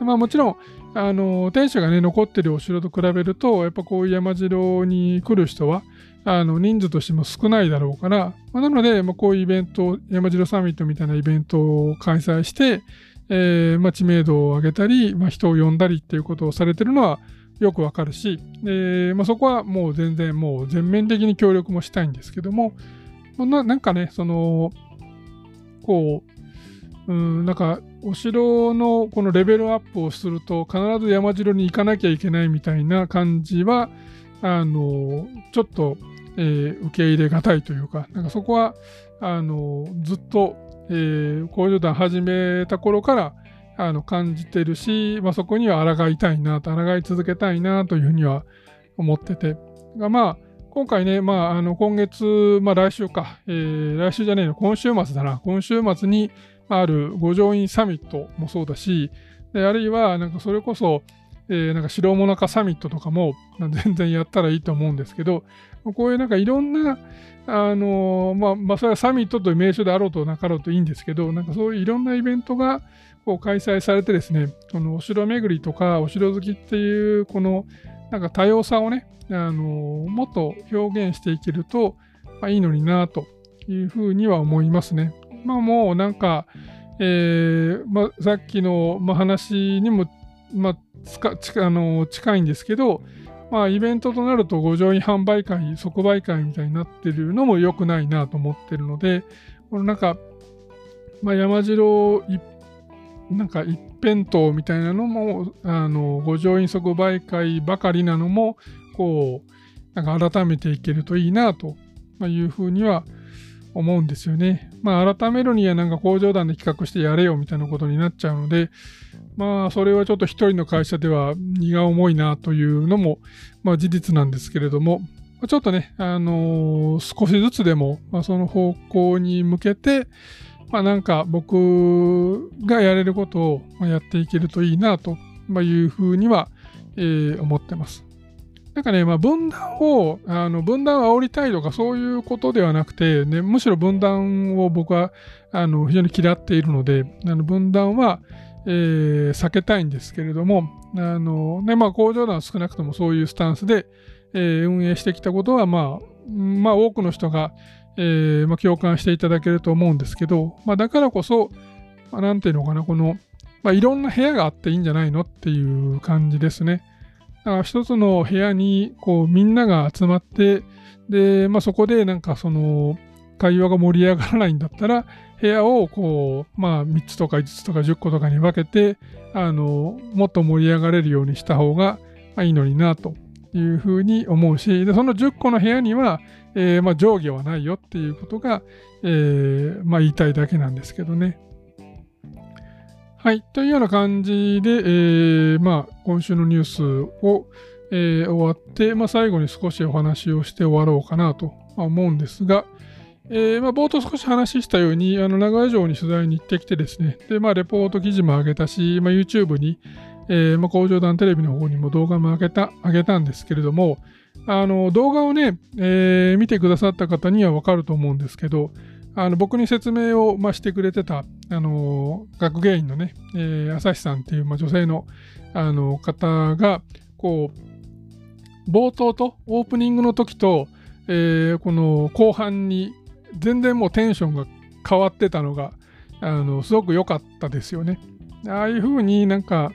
まあ、もちろん、あの天守がね残ってるお城と比べるとやっぱこういう山城に来る人はあの人数としても少ないだろうから、まあ、なので、まあ、こういうイベント山城サミットみたいなイベントを開催して、えーまあ、知名度を上げたり、まあ、人を呼んだりっていうことをされてるのはよくわかるし、えーまあ、そこはもう全然もう全面的に協力もしたいんですけども、まあ、なんかねそのこううんなんかお城のこのレベルアップをすると必ず山城に行かなきゃいけないみたいな感じはあのちょっと、えー、受け入れがたいというかなんかそこはあのずっと、えー、工場団始めた頃からあの感じてるし、まあ、そこには抗いたいなと抗い続けたいなというふうには思ってて。がまあ今回ね、まあ、あの今月、まあ、来週か、えー、来週じゃねえの、今週末だな、今週末に、ある五条院サミットもそうだし、であるいはなんかそれこそ、えー、なんか白物化サミットとかも全然やったらいいと思うんですけど、こういうなんかいろんな、あのー、まあ、まあ、それはサミットという名称であろうとなかろうといいんですけど、なんかそういういろんなイベントがこう開催されてですね、このお城巡りとかお城好きっていう、このなんか多様さをね、あの、もっと表現していけると、まあ、いいのになというふうには思いますね。まあもうなんか、えーまあ、さっきの、話にも、まあ、あの近いんですけど、まあ、イベントとなると五条院販売会、即売会みたいになってるのも良くないなと思ってるので、このなんか、まあ、山城なんか一辺倒みたいなのも、あの五条院即売会ばかりなのも、こう、なんか改めていけるといいなというふうには思うんですよね。まあ、改めるにはなんか工場団で企画してやれよみたいなことになっちゃうので、まあ、それはちょっと一人の会社では荷が重いなというのも、まあ、事実なんですけれども、ちょっとね、あのー、少しずつでも、まあ、その方向に向けて、まあ、なんか僕がやれることをやっていけるといいなというふうには、えー、思ってます。なんかね、まあ、分断を、あの分断を煽りたいとかそういうことではなくて、ね、むしろ分断を僕はあの非常に嫌っているので、あの分断は、えー、避けたいんですけれども、あのねまあ、工場団は少なくともそういうスタンスで、えー、運営してきたことは、まあ、まあ、多くの人が、えーまあ、共感していただけると思うんですけど、まあ、だからこそ、まあ、なんていうのかな、この、まあ、いろんな部屋があっていいんじゃないのっていう感じですね。だから一つの部屋にこうみんなが集まって、で、まあ、そこでなんかその会話が盛り上がらないんだったら、部屋をこう、まあ、3つとか5つとか10個とかに分けて、あの、もっと盛り上がれるようにした方がいいのになというふうに思うし、でその10個の部屋には、えー、まあ、上下はないよっていうことが、えー、まあ、言いたいだけなんですけどね。はい。というような感じで、えー、まあ、今週のニュースを、え、終わって、ま、最後に少しお話をして終わろうかなと思うんですが、えー、まあ、冒頭少し話したように、あの長屋城に取材に行ってきてですね、で、まあ、レポート記事も上げたし、まあ、YouTube に、えー、まあ、工場団テレビの方にも動画も上げた、上げたんですけれども、あの、動画をね、えー、見てくださった方にはわかると思うんですけど、あの僕に説明を、まあ、してくれてた、あの学芸員のね、えー、朝日さんっていう、まあ、女性のあの方が、こう、冒頭とオープニングの時と、えー、この後半に全然もうテンションが変わってたのが、あのすごく良かったですよね。ああいう風になんか、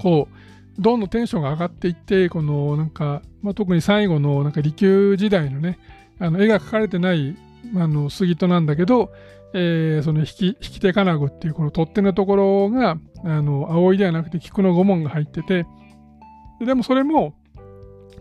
こう、どんどんテンションが上がっていって、このなんか、まあ、特に最後のなんか利休時代のね、あの絵が描かれてないあの杉戸なんだけど、えー、その引き引き手金具っていうこの取っ手のところがあの葵ではなくて菊の御紋が入っててでもそれも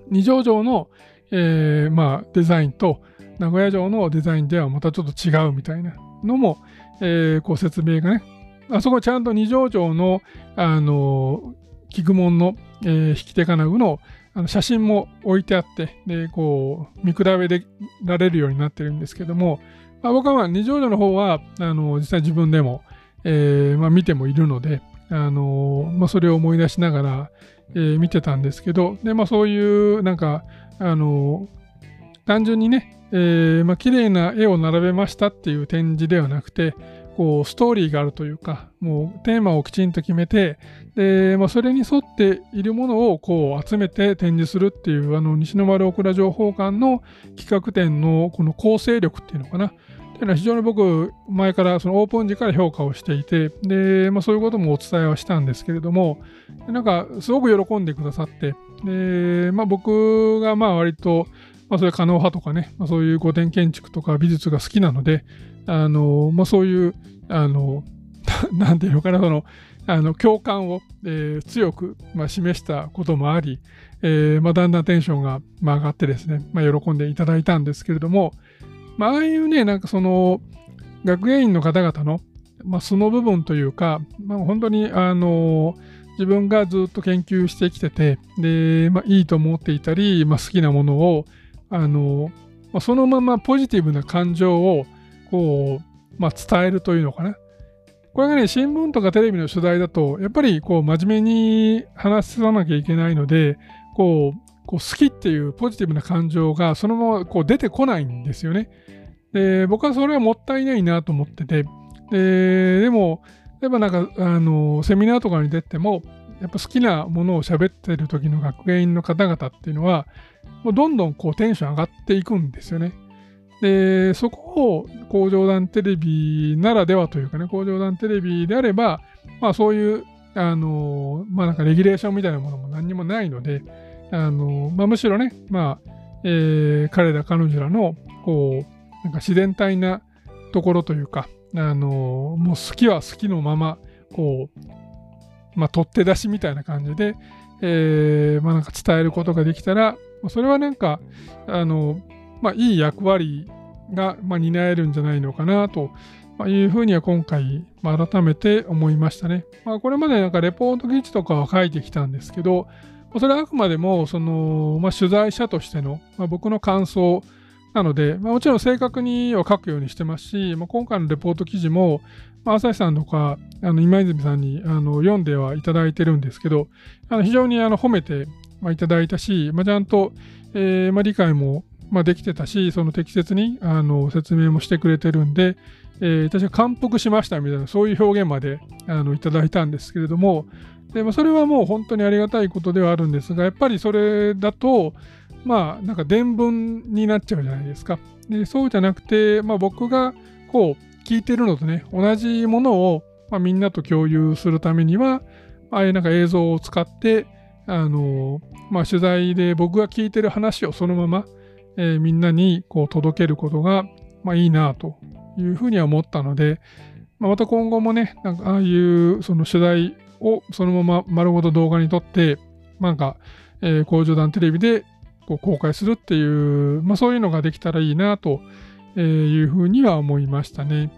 二条城の、えー、まあ、デザインと名古屋城のデザインではまたちょっと違うみたいなのも、えー、こう説明がねあそこちゃんと二条城のあの菊門の、えー、引き手金具のあの写真も置いてあって、で、こう、見比べられるようになってるんですけども、まあ、僕は二条城の方は、あの、実際自分でも、えー、まあ、見てもいるので、あの、まあ、それを思い出しながら、えー、見てたんですけど、で、まあ、そういう、なんか、あの、単純にね、えー、まあ、綺麗な絵を並べましたっていう展示ではなくて、こうストーリーがあるというか、もうテーマをきちんと決めて、でまあ、それに沿っているものをこう集めて展示するっていう、あの西の丸オクラ情報館の企画展のこの構成力っていうのかな。っていうのは非常に僕、前からそのオープン時から評価をしていて、で、まあ、そういうこともお伝えはしたんですけれども、なんかすごく喜んでくださって、で、まあ、僕がまあ割と、まあ、それは可能派とかね、まあ、そういう古典建築とか美術が好きなので、あの、まあ、そういう、あの、なんていうのかな、その、あの共感を、えー、強く、まあ、示したこともあり、えーまあ、だんだんテンションが、ま、上がってですね、まあ、喜んでいただいたんですけれども、まあ、あいうね、なんかその、学芸員の方々の、まあ、素の部分というか、まあ、本当に、あの自分がずっと研究してきてて、で、まあ、いいと思っていたり、まあ、好きなものを、あのまあ、そのままポジティブな感情を、こう、まあ、伝えるというのかな。これがね、新聞とかテレビの取材だと、やっぱりこう真面目に話さなきゃいけないので、こう、こう好きっていうポジティブな感情がそのままこう出てこないんですよね。で、僕はそれはもったいないなと思ってて、で、でも、例えばなんか、あの、セミナーとかに出ても、やっぱ好きなものを喋ってる時の学芸員の方々っていうのは、もうどんどんこうテンション上がっていくんですよね。で、そこを工場団テレビならではというかね、工場団テレビであれば、まあそういう、あの、まあなんかレギュレーションみたいなものも何にもないので、あの、まあむしろね、まあ、えー、彼ら彼女らの、こう、なんか自然体なところというか、あの、もう好きは好きのまま、こう、まあ取って出しみたいな感じで、えー、まあなんか伝えることができたら、それはなんか、あの、まあ、いい役割が、まあ、担えるんじゃないのかなと、いうふうには今回、まあ、改めて思いましたね。まあ、これまでなんかレポート記事とかは書いてきたんですけど、それはあくまでもその、まあ、取材者としての、まあ、僕の感想なので、まあ、もちろん正確には書くようにしてますし、まあ、今回のレポート記事も、まあ、朝日さんとかあの今泉さんにあの読んではいただいてるんですけど、あの非常にあの褒めて、まあ、いただいたし、まあ、ちゃんと、えーまあ、理解も、まあ、できてたし、その適切にあの説明もしてくれてるんで、えー、私は感服しましたみたいな、そういう表現まであのいただいたんですけれども、でまあ、それはもう本当にありがたいことではあるんですが、やっぱりそれだと、まあ、なんか伝聞になっちゃうじゃないですか。でそうじゃなくて、まあ、僕がこう聞いてるのとね、同じものを、まあ、みんなと共有するためには、ああいうなんか映像を使って、あのまあ、取材で僕が聞いてる話をそのまま、えー、みんなにこう届けることが、まあ、いいなというふうには思ったので、まあ、また今後もね、なんかああいうその取材をそのまま丸ごと動画に撮って、なんか、えー、工場団テレビでこう公開するっていう、まあ、そういうのができたらいいなというふうには思いましたね。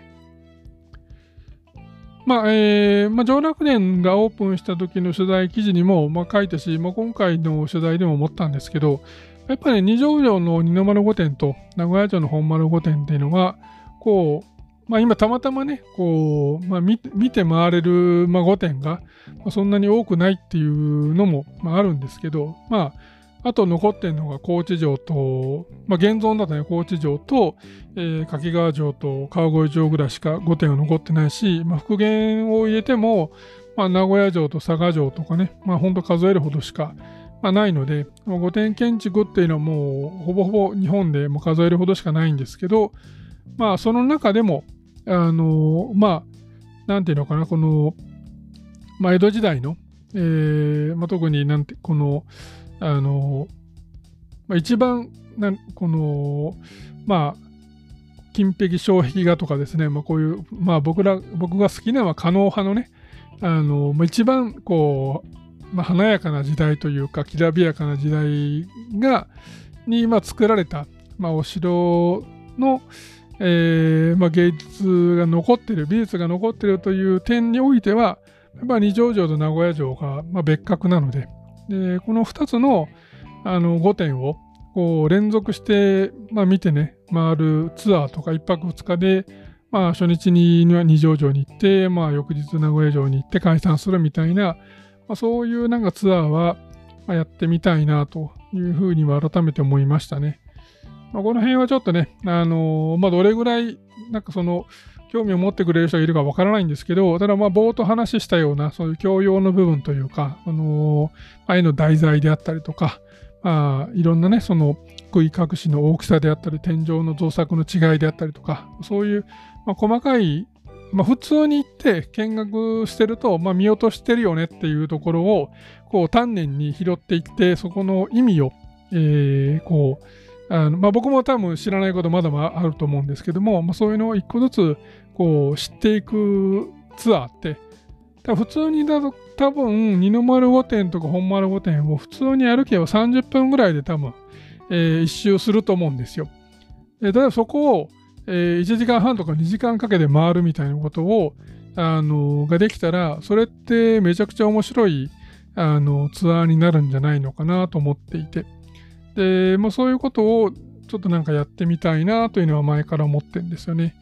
まあ、えー、まあ、上洛年がオープンした時の取材記事にも、まあ、書いたし、まあ、今回の取材でも思ったんですけど、やっぱり、ね、二条城の二の丸御殿と名古屋城の本丸御殿っていうのは、こう、まあ、今たまたまね、こう、まあ見、見て回れる、まあ、御殿が、まあ、そんなに多くないっていうのも、まあ、あるんですけど、まあ、あと残ってるのが高知城と、まあ、現存だとね、高知城と、えー、柿川城と川越城ぐらいしか御殿は残ってないし、まあ、復元を入れても、まあ、名古屋城と佐賀城とかね、まあ、ほんと数えるほどしか、まあ、ないので、御殿建築っていうのはもうほぼほぼ日本でも数えるほどしかないんですけど、まあその中でも、あのまあ、なんていうのかな、この、まあ、江戸時代の、えーまあ、特になんて、この、あの、まあ、一番な、この、まあ、金壁障壁画とかですね、まあ、こういう、まあ、僕ら、僕が好きなのは狩野派のね、あの、まあ、一番、こう、まあ、華やかな時代というか、きらびやかな時代が、に、まあ、作られた、まあ、お城の、えーまあ、芸術が残ってる、美術が残ってるという点においては、やっぱ二条城と名古屋城が、まあ、別格なので、でこの2つのあの5点をこう連続して、まあ、見てね、回るツアーとか1泊2日で、まあ、初日には二条城に行って、まあ、翌日名古屋城に行って解散するみたいな、まあ、そういうなんかツアーは、やってみたいなというふうには改めて思いましたね。まあ、この辺はちょっとね、あのー、まあ、どれぐらい、なんかその、興味を持ってくれる人がいるかわからないんですけど、ただまあ冒頭話したような、そういう教養の部分というか、あのー、ああいうの題材であったりとか、まあ、いろんなね、その、食い隠しの大きさであったり、天井の造作の違いであったりとか、そういう、まあ、細かい、まあ、普通に行って見学してると、まあ、見落としてるよねっていうところを、こう、丹念に拾っていって、そこの意味を、えー、こう、あのまあ、僕も多分知らないことまだまだあると思うんですけども、まあ、そういうのを一個ずつこう知っていくツアーって多分普通にだと多分二の丸御殿とか本丸御殿を普通に歩けば30分ぐらいで多分、えー、一周すると思うんですよ。で例えばそこを、えー、1時間半とか2時間かけて回るみたいなことをあのができたらそれってめちゃくちゃ面白いあのツアーになるんじゃないのかなと思っていて。で、まあ、そういうことをちょっとなんかやってみたいなというのは前から思ってるんですよね。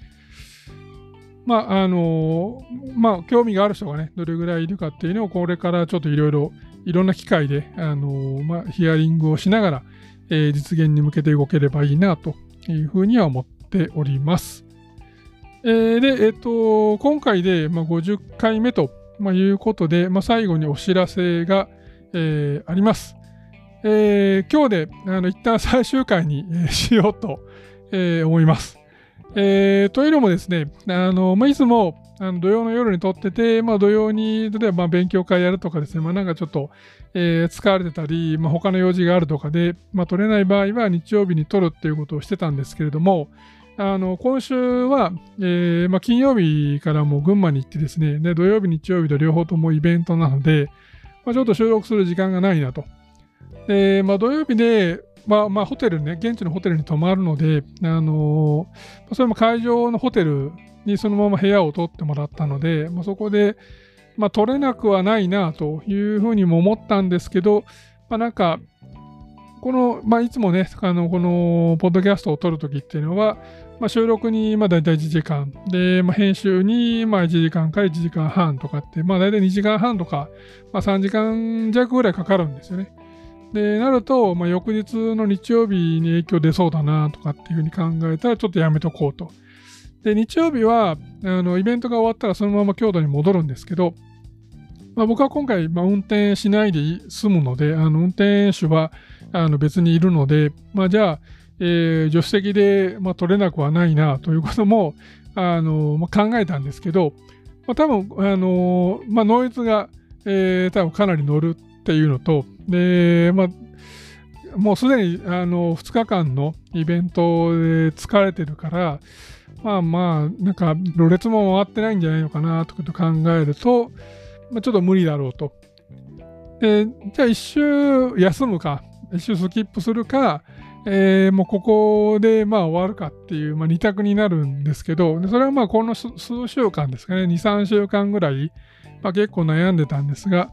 まあ、あのまあ、興味がある人がね、どれぐらいいるかっていうのを、これからちょっといろいろ、いろんな機会で、あのまあ、ヒアリングをしながら、えー、実現に向けて動ければいいなというふうには思っております。えー、で、えっ、ー、と、今回で、まあ、50回目と、まあ、いうことで、まあ、最後にお知らせが、えー、あります。えー、今日であの一旦最終回に、えー、しようと、えー、思います。えー、というのもですね、あのまあ、いつもあの土曜の夜に撮ってて、まあ、土曜に例えばまあ勉強会やるとかですね、まあ、なんかちょっと、えー、疲れてたり、まあ、他の用事があるとかで、まあ、撮れない場合は日曜日に撮るっていうことをしてたんですけれども、あの今週は、えーまあ、金曜日からも群馬に行ってですね、で土曜日、日曜日と両方ともイベントなので、まあ、ちょっと収録する時間がないなと。で、まあ、土曜日で、まあ、まあ、ホテルね、現地のホテルに泊まるので、あのー、それも会場のホテルにそのまま部屋を取ってもらったので、まあ、そこで、まあ、取れなくはないなというふうにも思ったんですけど、まあ、なんか、この、まあ、いつもね、あの、この、ポッドキャストを撮るときっていうのは、まあ、収録に、まあ、大体1時間、で、まあ、編集に、まあ、1時間から1時間半とかって、まあ、大体2時間半とか、まあ、3時間弱ぐらいかかるんですよね。で、なると、まあ、翌日の日曜日に影響出そうだなとかっていうふうに考えたら、ちょっとやめとこうと。で、日曜日は、あの、イベントが終わったらそのまま京都に戻るんですけど、まあ、僕は今回、まあ、運転しないで済むので、あの運転手はあの別にいるので、まあ、じゃあ、えー、助手席で、まあ、取れなくはないなということもあの、まあ、考えたんですけど、まあ、多分あの、まあ、ノイズが、えー、多分かなり乗るっていうのと、で、まあ、もうすでにあの2日間のイベントで疲れてるから、まあまあ、なんか、ろれつも回ってないんじゃないのかなと考えると、まあ、ちょっと無理だろうと。で、じゃあ一周休むか、一周スキップするか、えー、もうここでまあ終わるかっていう、まあ、2択になるんですけど、それはまあこの数週間ですかね、2、3週間ぐらい、まあ、結構悩んでたんですが、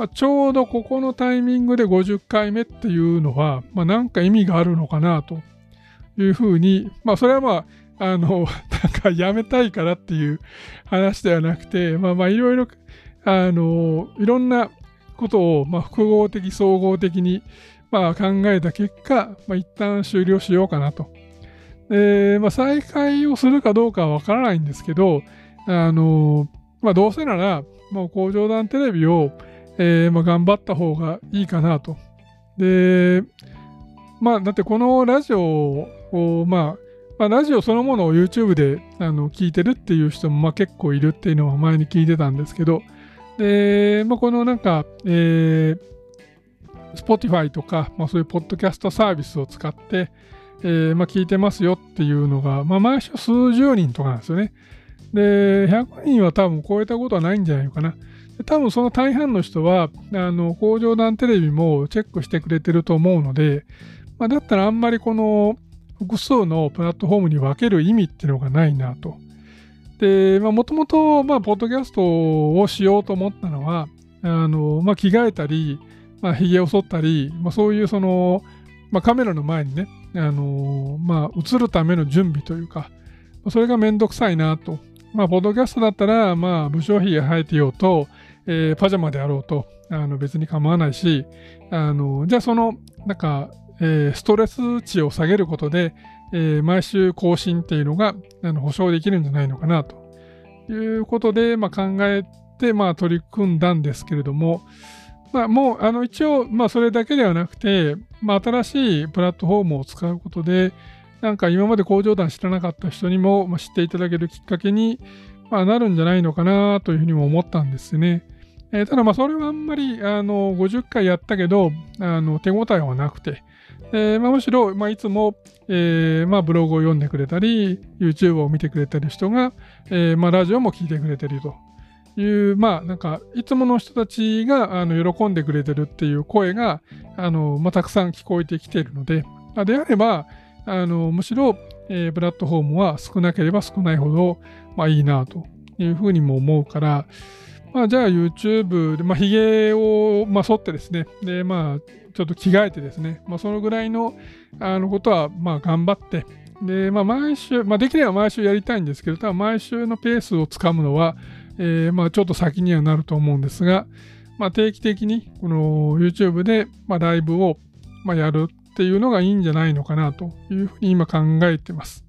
まあ、ちょうどここのタイミングで50回目っていうのは、まあ、なんか意味があるのかなというふうに、まあそれはまあ、あの、なんかやめたいからっていう話ではなくて、まあまあいろいろ、あの、いろんなことを、まあ、複合的、総合的に、まあ、考えた結果、まあ、一旦終了しようかなと。で、まあ、再開をするかどうかはわからないんですけど、あの、まあ、どうせなら、もう工場団テレビを、えー、まあ、頑張った方がいいかなと。で、まあ、だってこのラジオを、まあ、まあ、ラジオそのものを YouTube であの聞いてるっていう人もまあ結構いるっていうのは前に聞いてたんですけど、で、まあ、このなんか、えー、Spotify とか、まあ、そういうポッドキャストサービスを使って、えー、まあ、聞いてますよっていうのが、まあ、毎週数十人とかなんですよね。で、100人は多分超えたことはないんじゃないのかな。多分その大半の人は、あの、工場団テレビもチェックしてくれてると思うので、まあ、だったらあんまりこの複数のプラットフォームに分ける意味っていうのがないなと。で、もともと、まあ、ポッドキャストをしようと思ったのは、あの、まあ、着替えたり、まあ、髭を剃ったり、まあ、そういうその、まあ、カメラの前にね、あのまあ、映るための準備というか、それがめんどくさいなと。まあ、ポッドキャストだったら、まあ、武将髭が生えてようと、えー、パジャマであろうと、あの別に構わないし、あのじゃあその、なんか、えー、ストレス値を下げることで、えー、毎週更新っていうのがあの保証できるんじゃないのかなと。いうことで、まあ、考えて、まあ、取り組んだんですけれども、まあ、もうあの一応、まあ、それだけではなくて、まあ、新しいプラットフォームを使うことで、なんか今まで工場団知らなかった人にも、知っていただけるきっかけに、まあ、なるんじゃないのかなというふうにも思ったんですね。えー、ただまあそれはあんまりあの50回やったけどあの手応えはなくて、えーまあ、むしろ、まあ、いつも、えまあ、ブログを読んでくれたり、YouTube を見てくれてる人が、えまあ、ラジオも聞いてくれてるという、まあ、なんか、いつもの人たちがあの喜んでくれてるっていう声が、あのまあ、たくさん聞こえてきているので、であれば、あのむしろ、え、プラットフォームは少なければ少ないほど、まあ、いいなというふうにも思うから、まあ、じゃあ YouTube で、まあ、髭を、まあ、剃ってですね、で、まあ、ちょっと着替えてですね、まあ、そのぐらいのあのことは、まあ、頑張って、で、まあ、毎週、まあ、できれば毎週やりたいんですけど、ただ毎週のペースをつかむのは、えー、まあ、ちょっと先にはなると思うんですが、まあ、定期的に、この YouTube で、まあ、ライブを、まあ、やるっていうのがいいんじゃないのかなというふうに今考えてます。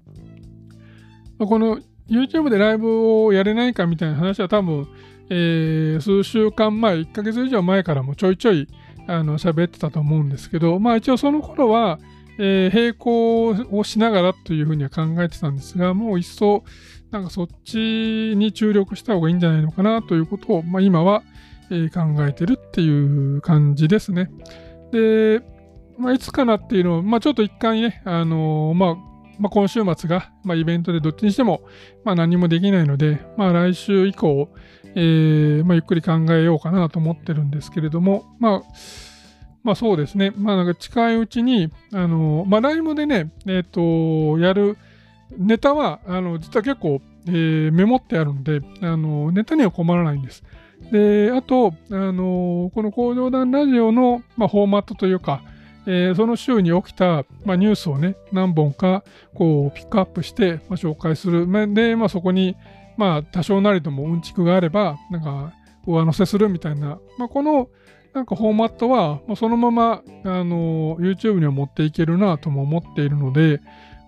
この YouTube でライブをやれないかみたいな話は多分、えー、数週間前、1ヶ月以上前からもちょいちょいあの喋ってたと思うんですけど、まあ一応その頃は、えー、並行をしながらというふうには考えてたんですが、もう一層、なんかそっちに注力した方がいいんじゃないのかなということを、まあ、今は、えー、考えてるっていう感じですね。で、まあ、いつかなっていうのを、まあ、ちょっと一回ね、あのー、まあ、まあ、今週末が、まあ、イベントでどっちにしても、まあ、何もできないので、まあ、来週以降、えーまあ、ゆっくり考えようかなと思ってるんですけれども、まあ、まあそうですね、まあなんか近いうちに、あの、まあライブでね、えっ、ー、と、やるネタは、あの、実は結構えー、メモってあるので、あのネタには困らないんです。で、あと、あのこの工場団ラジオの、まあ、フォーマットというか、えー、その週に起きた、まあ、ニュースをね、何本かこうピックアップして、まあ、紹介する。で、まあ、そこに、まあ、多少なりともうんちくがあれば、なんか、上乗せするみたいな、まあ、この、なんかフォーマットは、まあ、そのまま、あの YouTube には持っていけるなとも思っているので、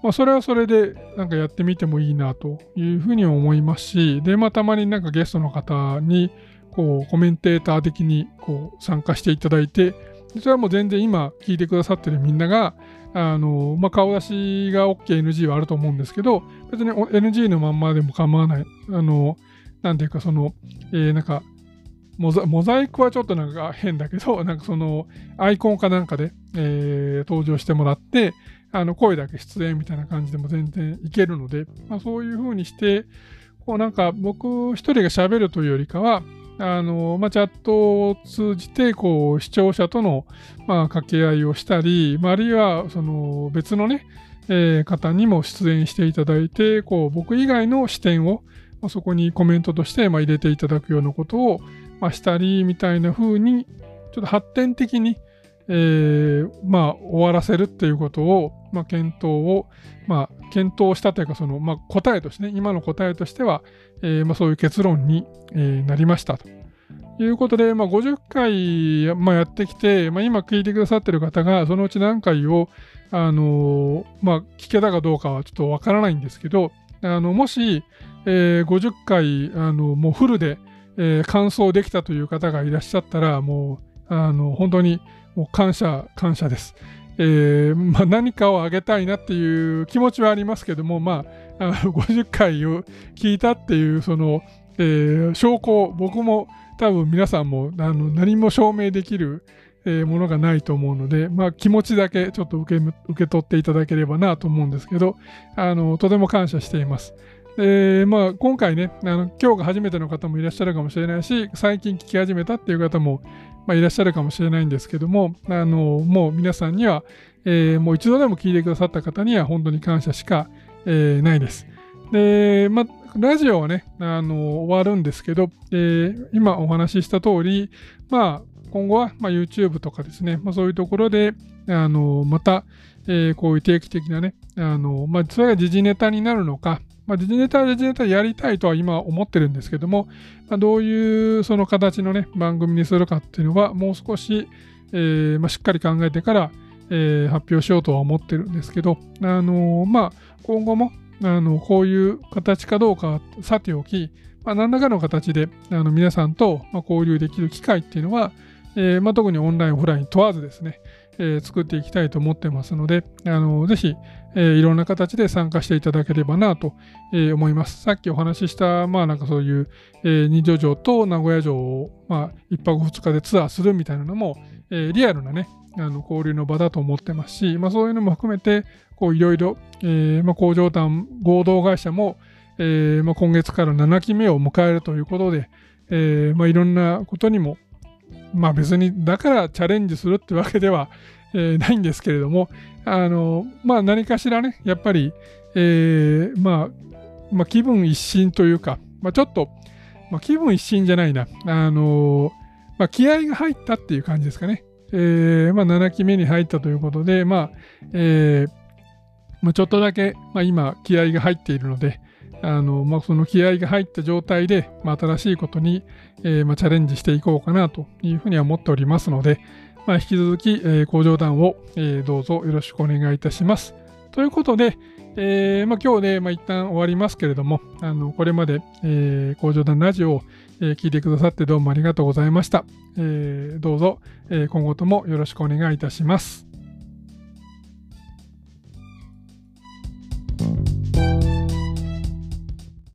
まあ、それはそれでなんかやってみてもいいなというふうに思いますし、で、まあ、たまになんかゲストの方に、こう、コメンテーター的にこう参加していただいて、それはもう全然今聞いてくださってるみんなが、あの、まあ、顔出しが OK、NG はあると思うんですけど、別に NG のまんまでも構わない。あの、なんていうか、その、えー、なんか、モザモザイクはちょっとなんか変だけど、なんかそのアイコンかなんかで、えー、登場してもらって、あの声だけ出演みたいな感じでも全然いけるので、まあ、そういう風にして、こうなんか僕一人が喋るというよりかは、あのまあ、チャットを通じてこう視聴者との、まあ、掛け合いをしたり、まあ、あるいはその別のね、えー、方にも出演していただいてこう僕以外の視点を、まあ、そこにコメントとして、まあ、入れていただくようなことを、まあ、したりみたいな風に、ちょっと発展的に、えー、まあ、終わらせるっていうことを、まあ、検討を、まあ、検討したというか、その、まあ、答えとしてね、今の答えとしては、えー、まあ、そういう結論に、え、なりましたと。いうことで、まあ、50回、まあ、やってきて、まあ、今聞いてくださってる方が、そのうち何回を、あのー、まあ、聞けたかどうかはちょっとわからないんですけど、あのもし、えー、50回、あのもうフルで、えー、完走できたという方がいらっしゃったら、もう、あの、本当にもう感謝、感謝です。えー、まあ、何かをあげたいなっていう気持ちはありますけども、まあ、あの50回を聞いたっていう、その、えー、証拠、僕も多分皆さんもあの何も証明できる、えー、ものがないと思うので、まあ、気持ちだけちょっと受け受け取っていただければなと思うんですけど、あのとても感謝しています。でまあ、今回ねあの、今日が初めての方もいらっしゃるかもしれないし、最近聞き始めたっていう方も、まあ、いらっしゃるかもしれないんですけども、あのもう皆さんには、えー、もう一度でも聞いてくださった方には本当に感謝しか、えー、ないです。で、まあ、ラジオはね、あの終わるんですけど、えー、今お話しした通り、まあ、今後は、まあ、YouTube とかですね、まあ、そういうところで、あのまた、えー、こういう定期的なね、あのまあ、それが時事ネタになるのか、まあ、時事ネタは時事ネタやりたいとは今思ってるんですけども、まあ、どういうその形のね、番組にするかっていうのは、もう少し、えーまあ、しっかり考えてから、えー、発表しようとは思ってるんですけど、あのー、まあ、今後も、あのこういう形かどうかさておき、まあ、何らかの形であの皆さんと交流できる機会っていうのは、えーま、特にオンライン、オフライン問わずですね、えー、作っていきたいと思ってますので、あのぜひ、え、いろんな形で参加していただければなと、え、思います。さっきお話しした、まあなんかそういう、え、二条城と名古屋城を、まあ、一泊二日でツアーするみたいなのも、え、リアルなね、あの交流の場だと思ってますし、まあ、そういうのも含めて、いろいろ、えまあ、工場団合同会社も、えまあ、今月から7期目を迎えるということで、えまあ、いろんなことにもまあ別にだからチャレンジするってわけでは、え、ないんですけれども、あの、まあ何かしらね、やっぱり、えー、まあ、まあ気分一新というか、まあちょっと、まあ気分一新じゃないな、あの、まあ気合が入ったっていう感じですかね。えー、まあ7期目に入ったということで、まあ、えー、まあ、ちょっとだけ、まあ、今気合が入っているので、あの、まあ、その気合が入った状態で、まあ、新しいことに、えー、まあ、チャレンジしていこうかなというふうには思っておりますので、まあ、引き続き、えー、工場団を、えー、どうぞよろしくお願いいたします。ということで、えーまあ、今日で、まあ、一旦終わりますけれども、あのこれまで、えー、工場団ラジオを、えー、聞いてくださってどうもありがとうございました。えー、どうぞ、えー、今後ともよろしくお願いいたします。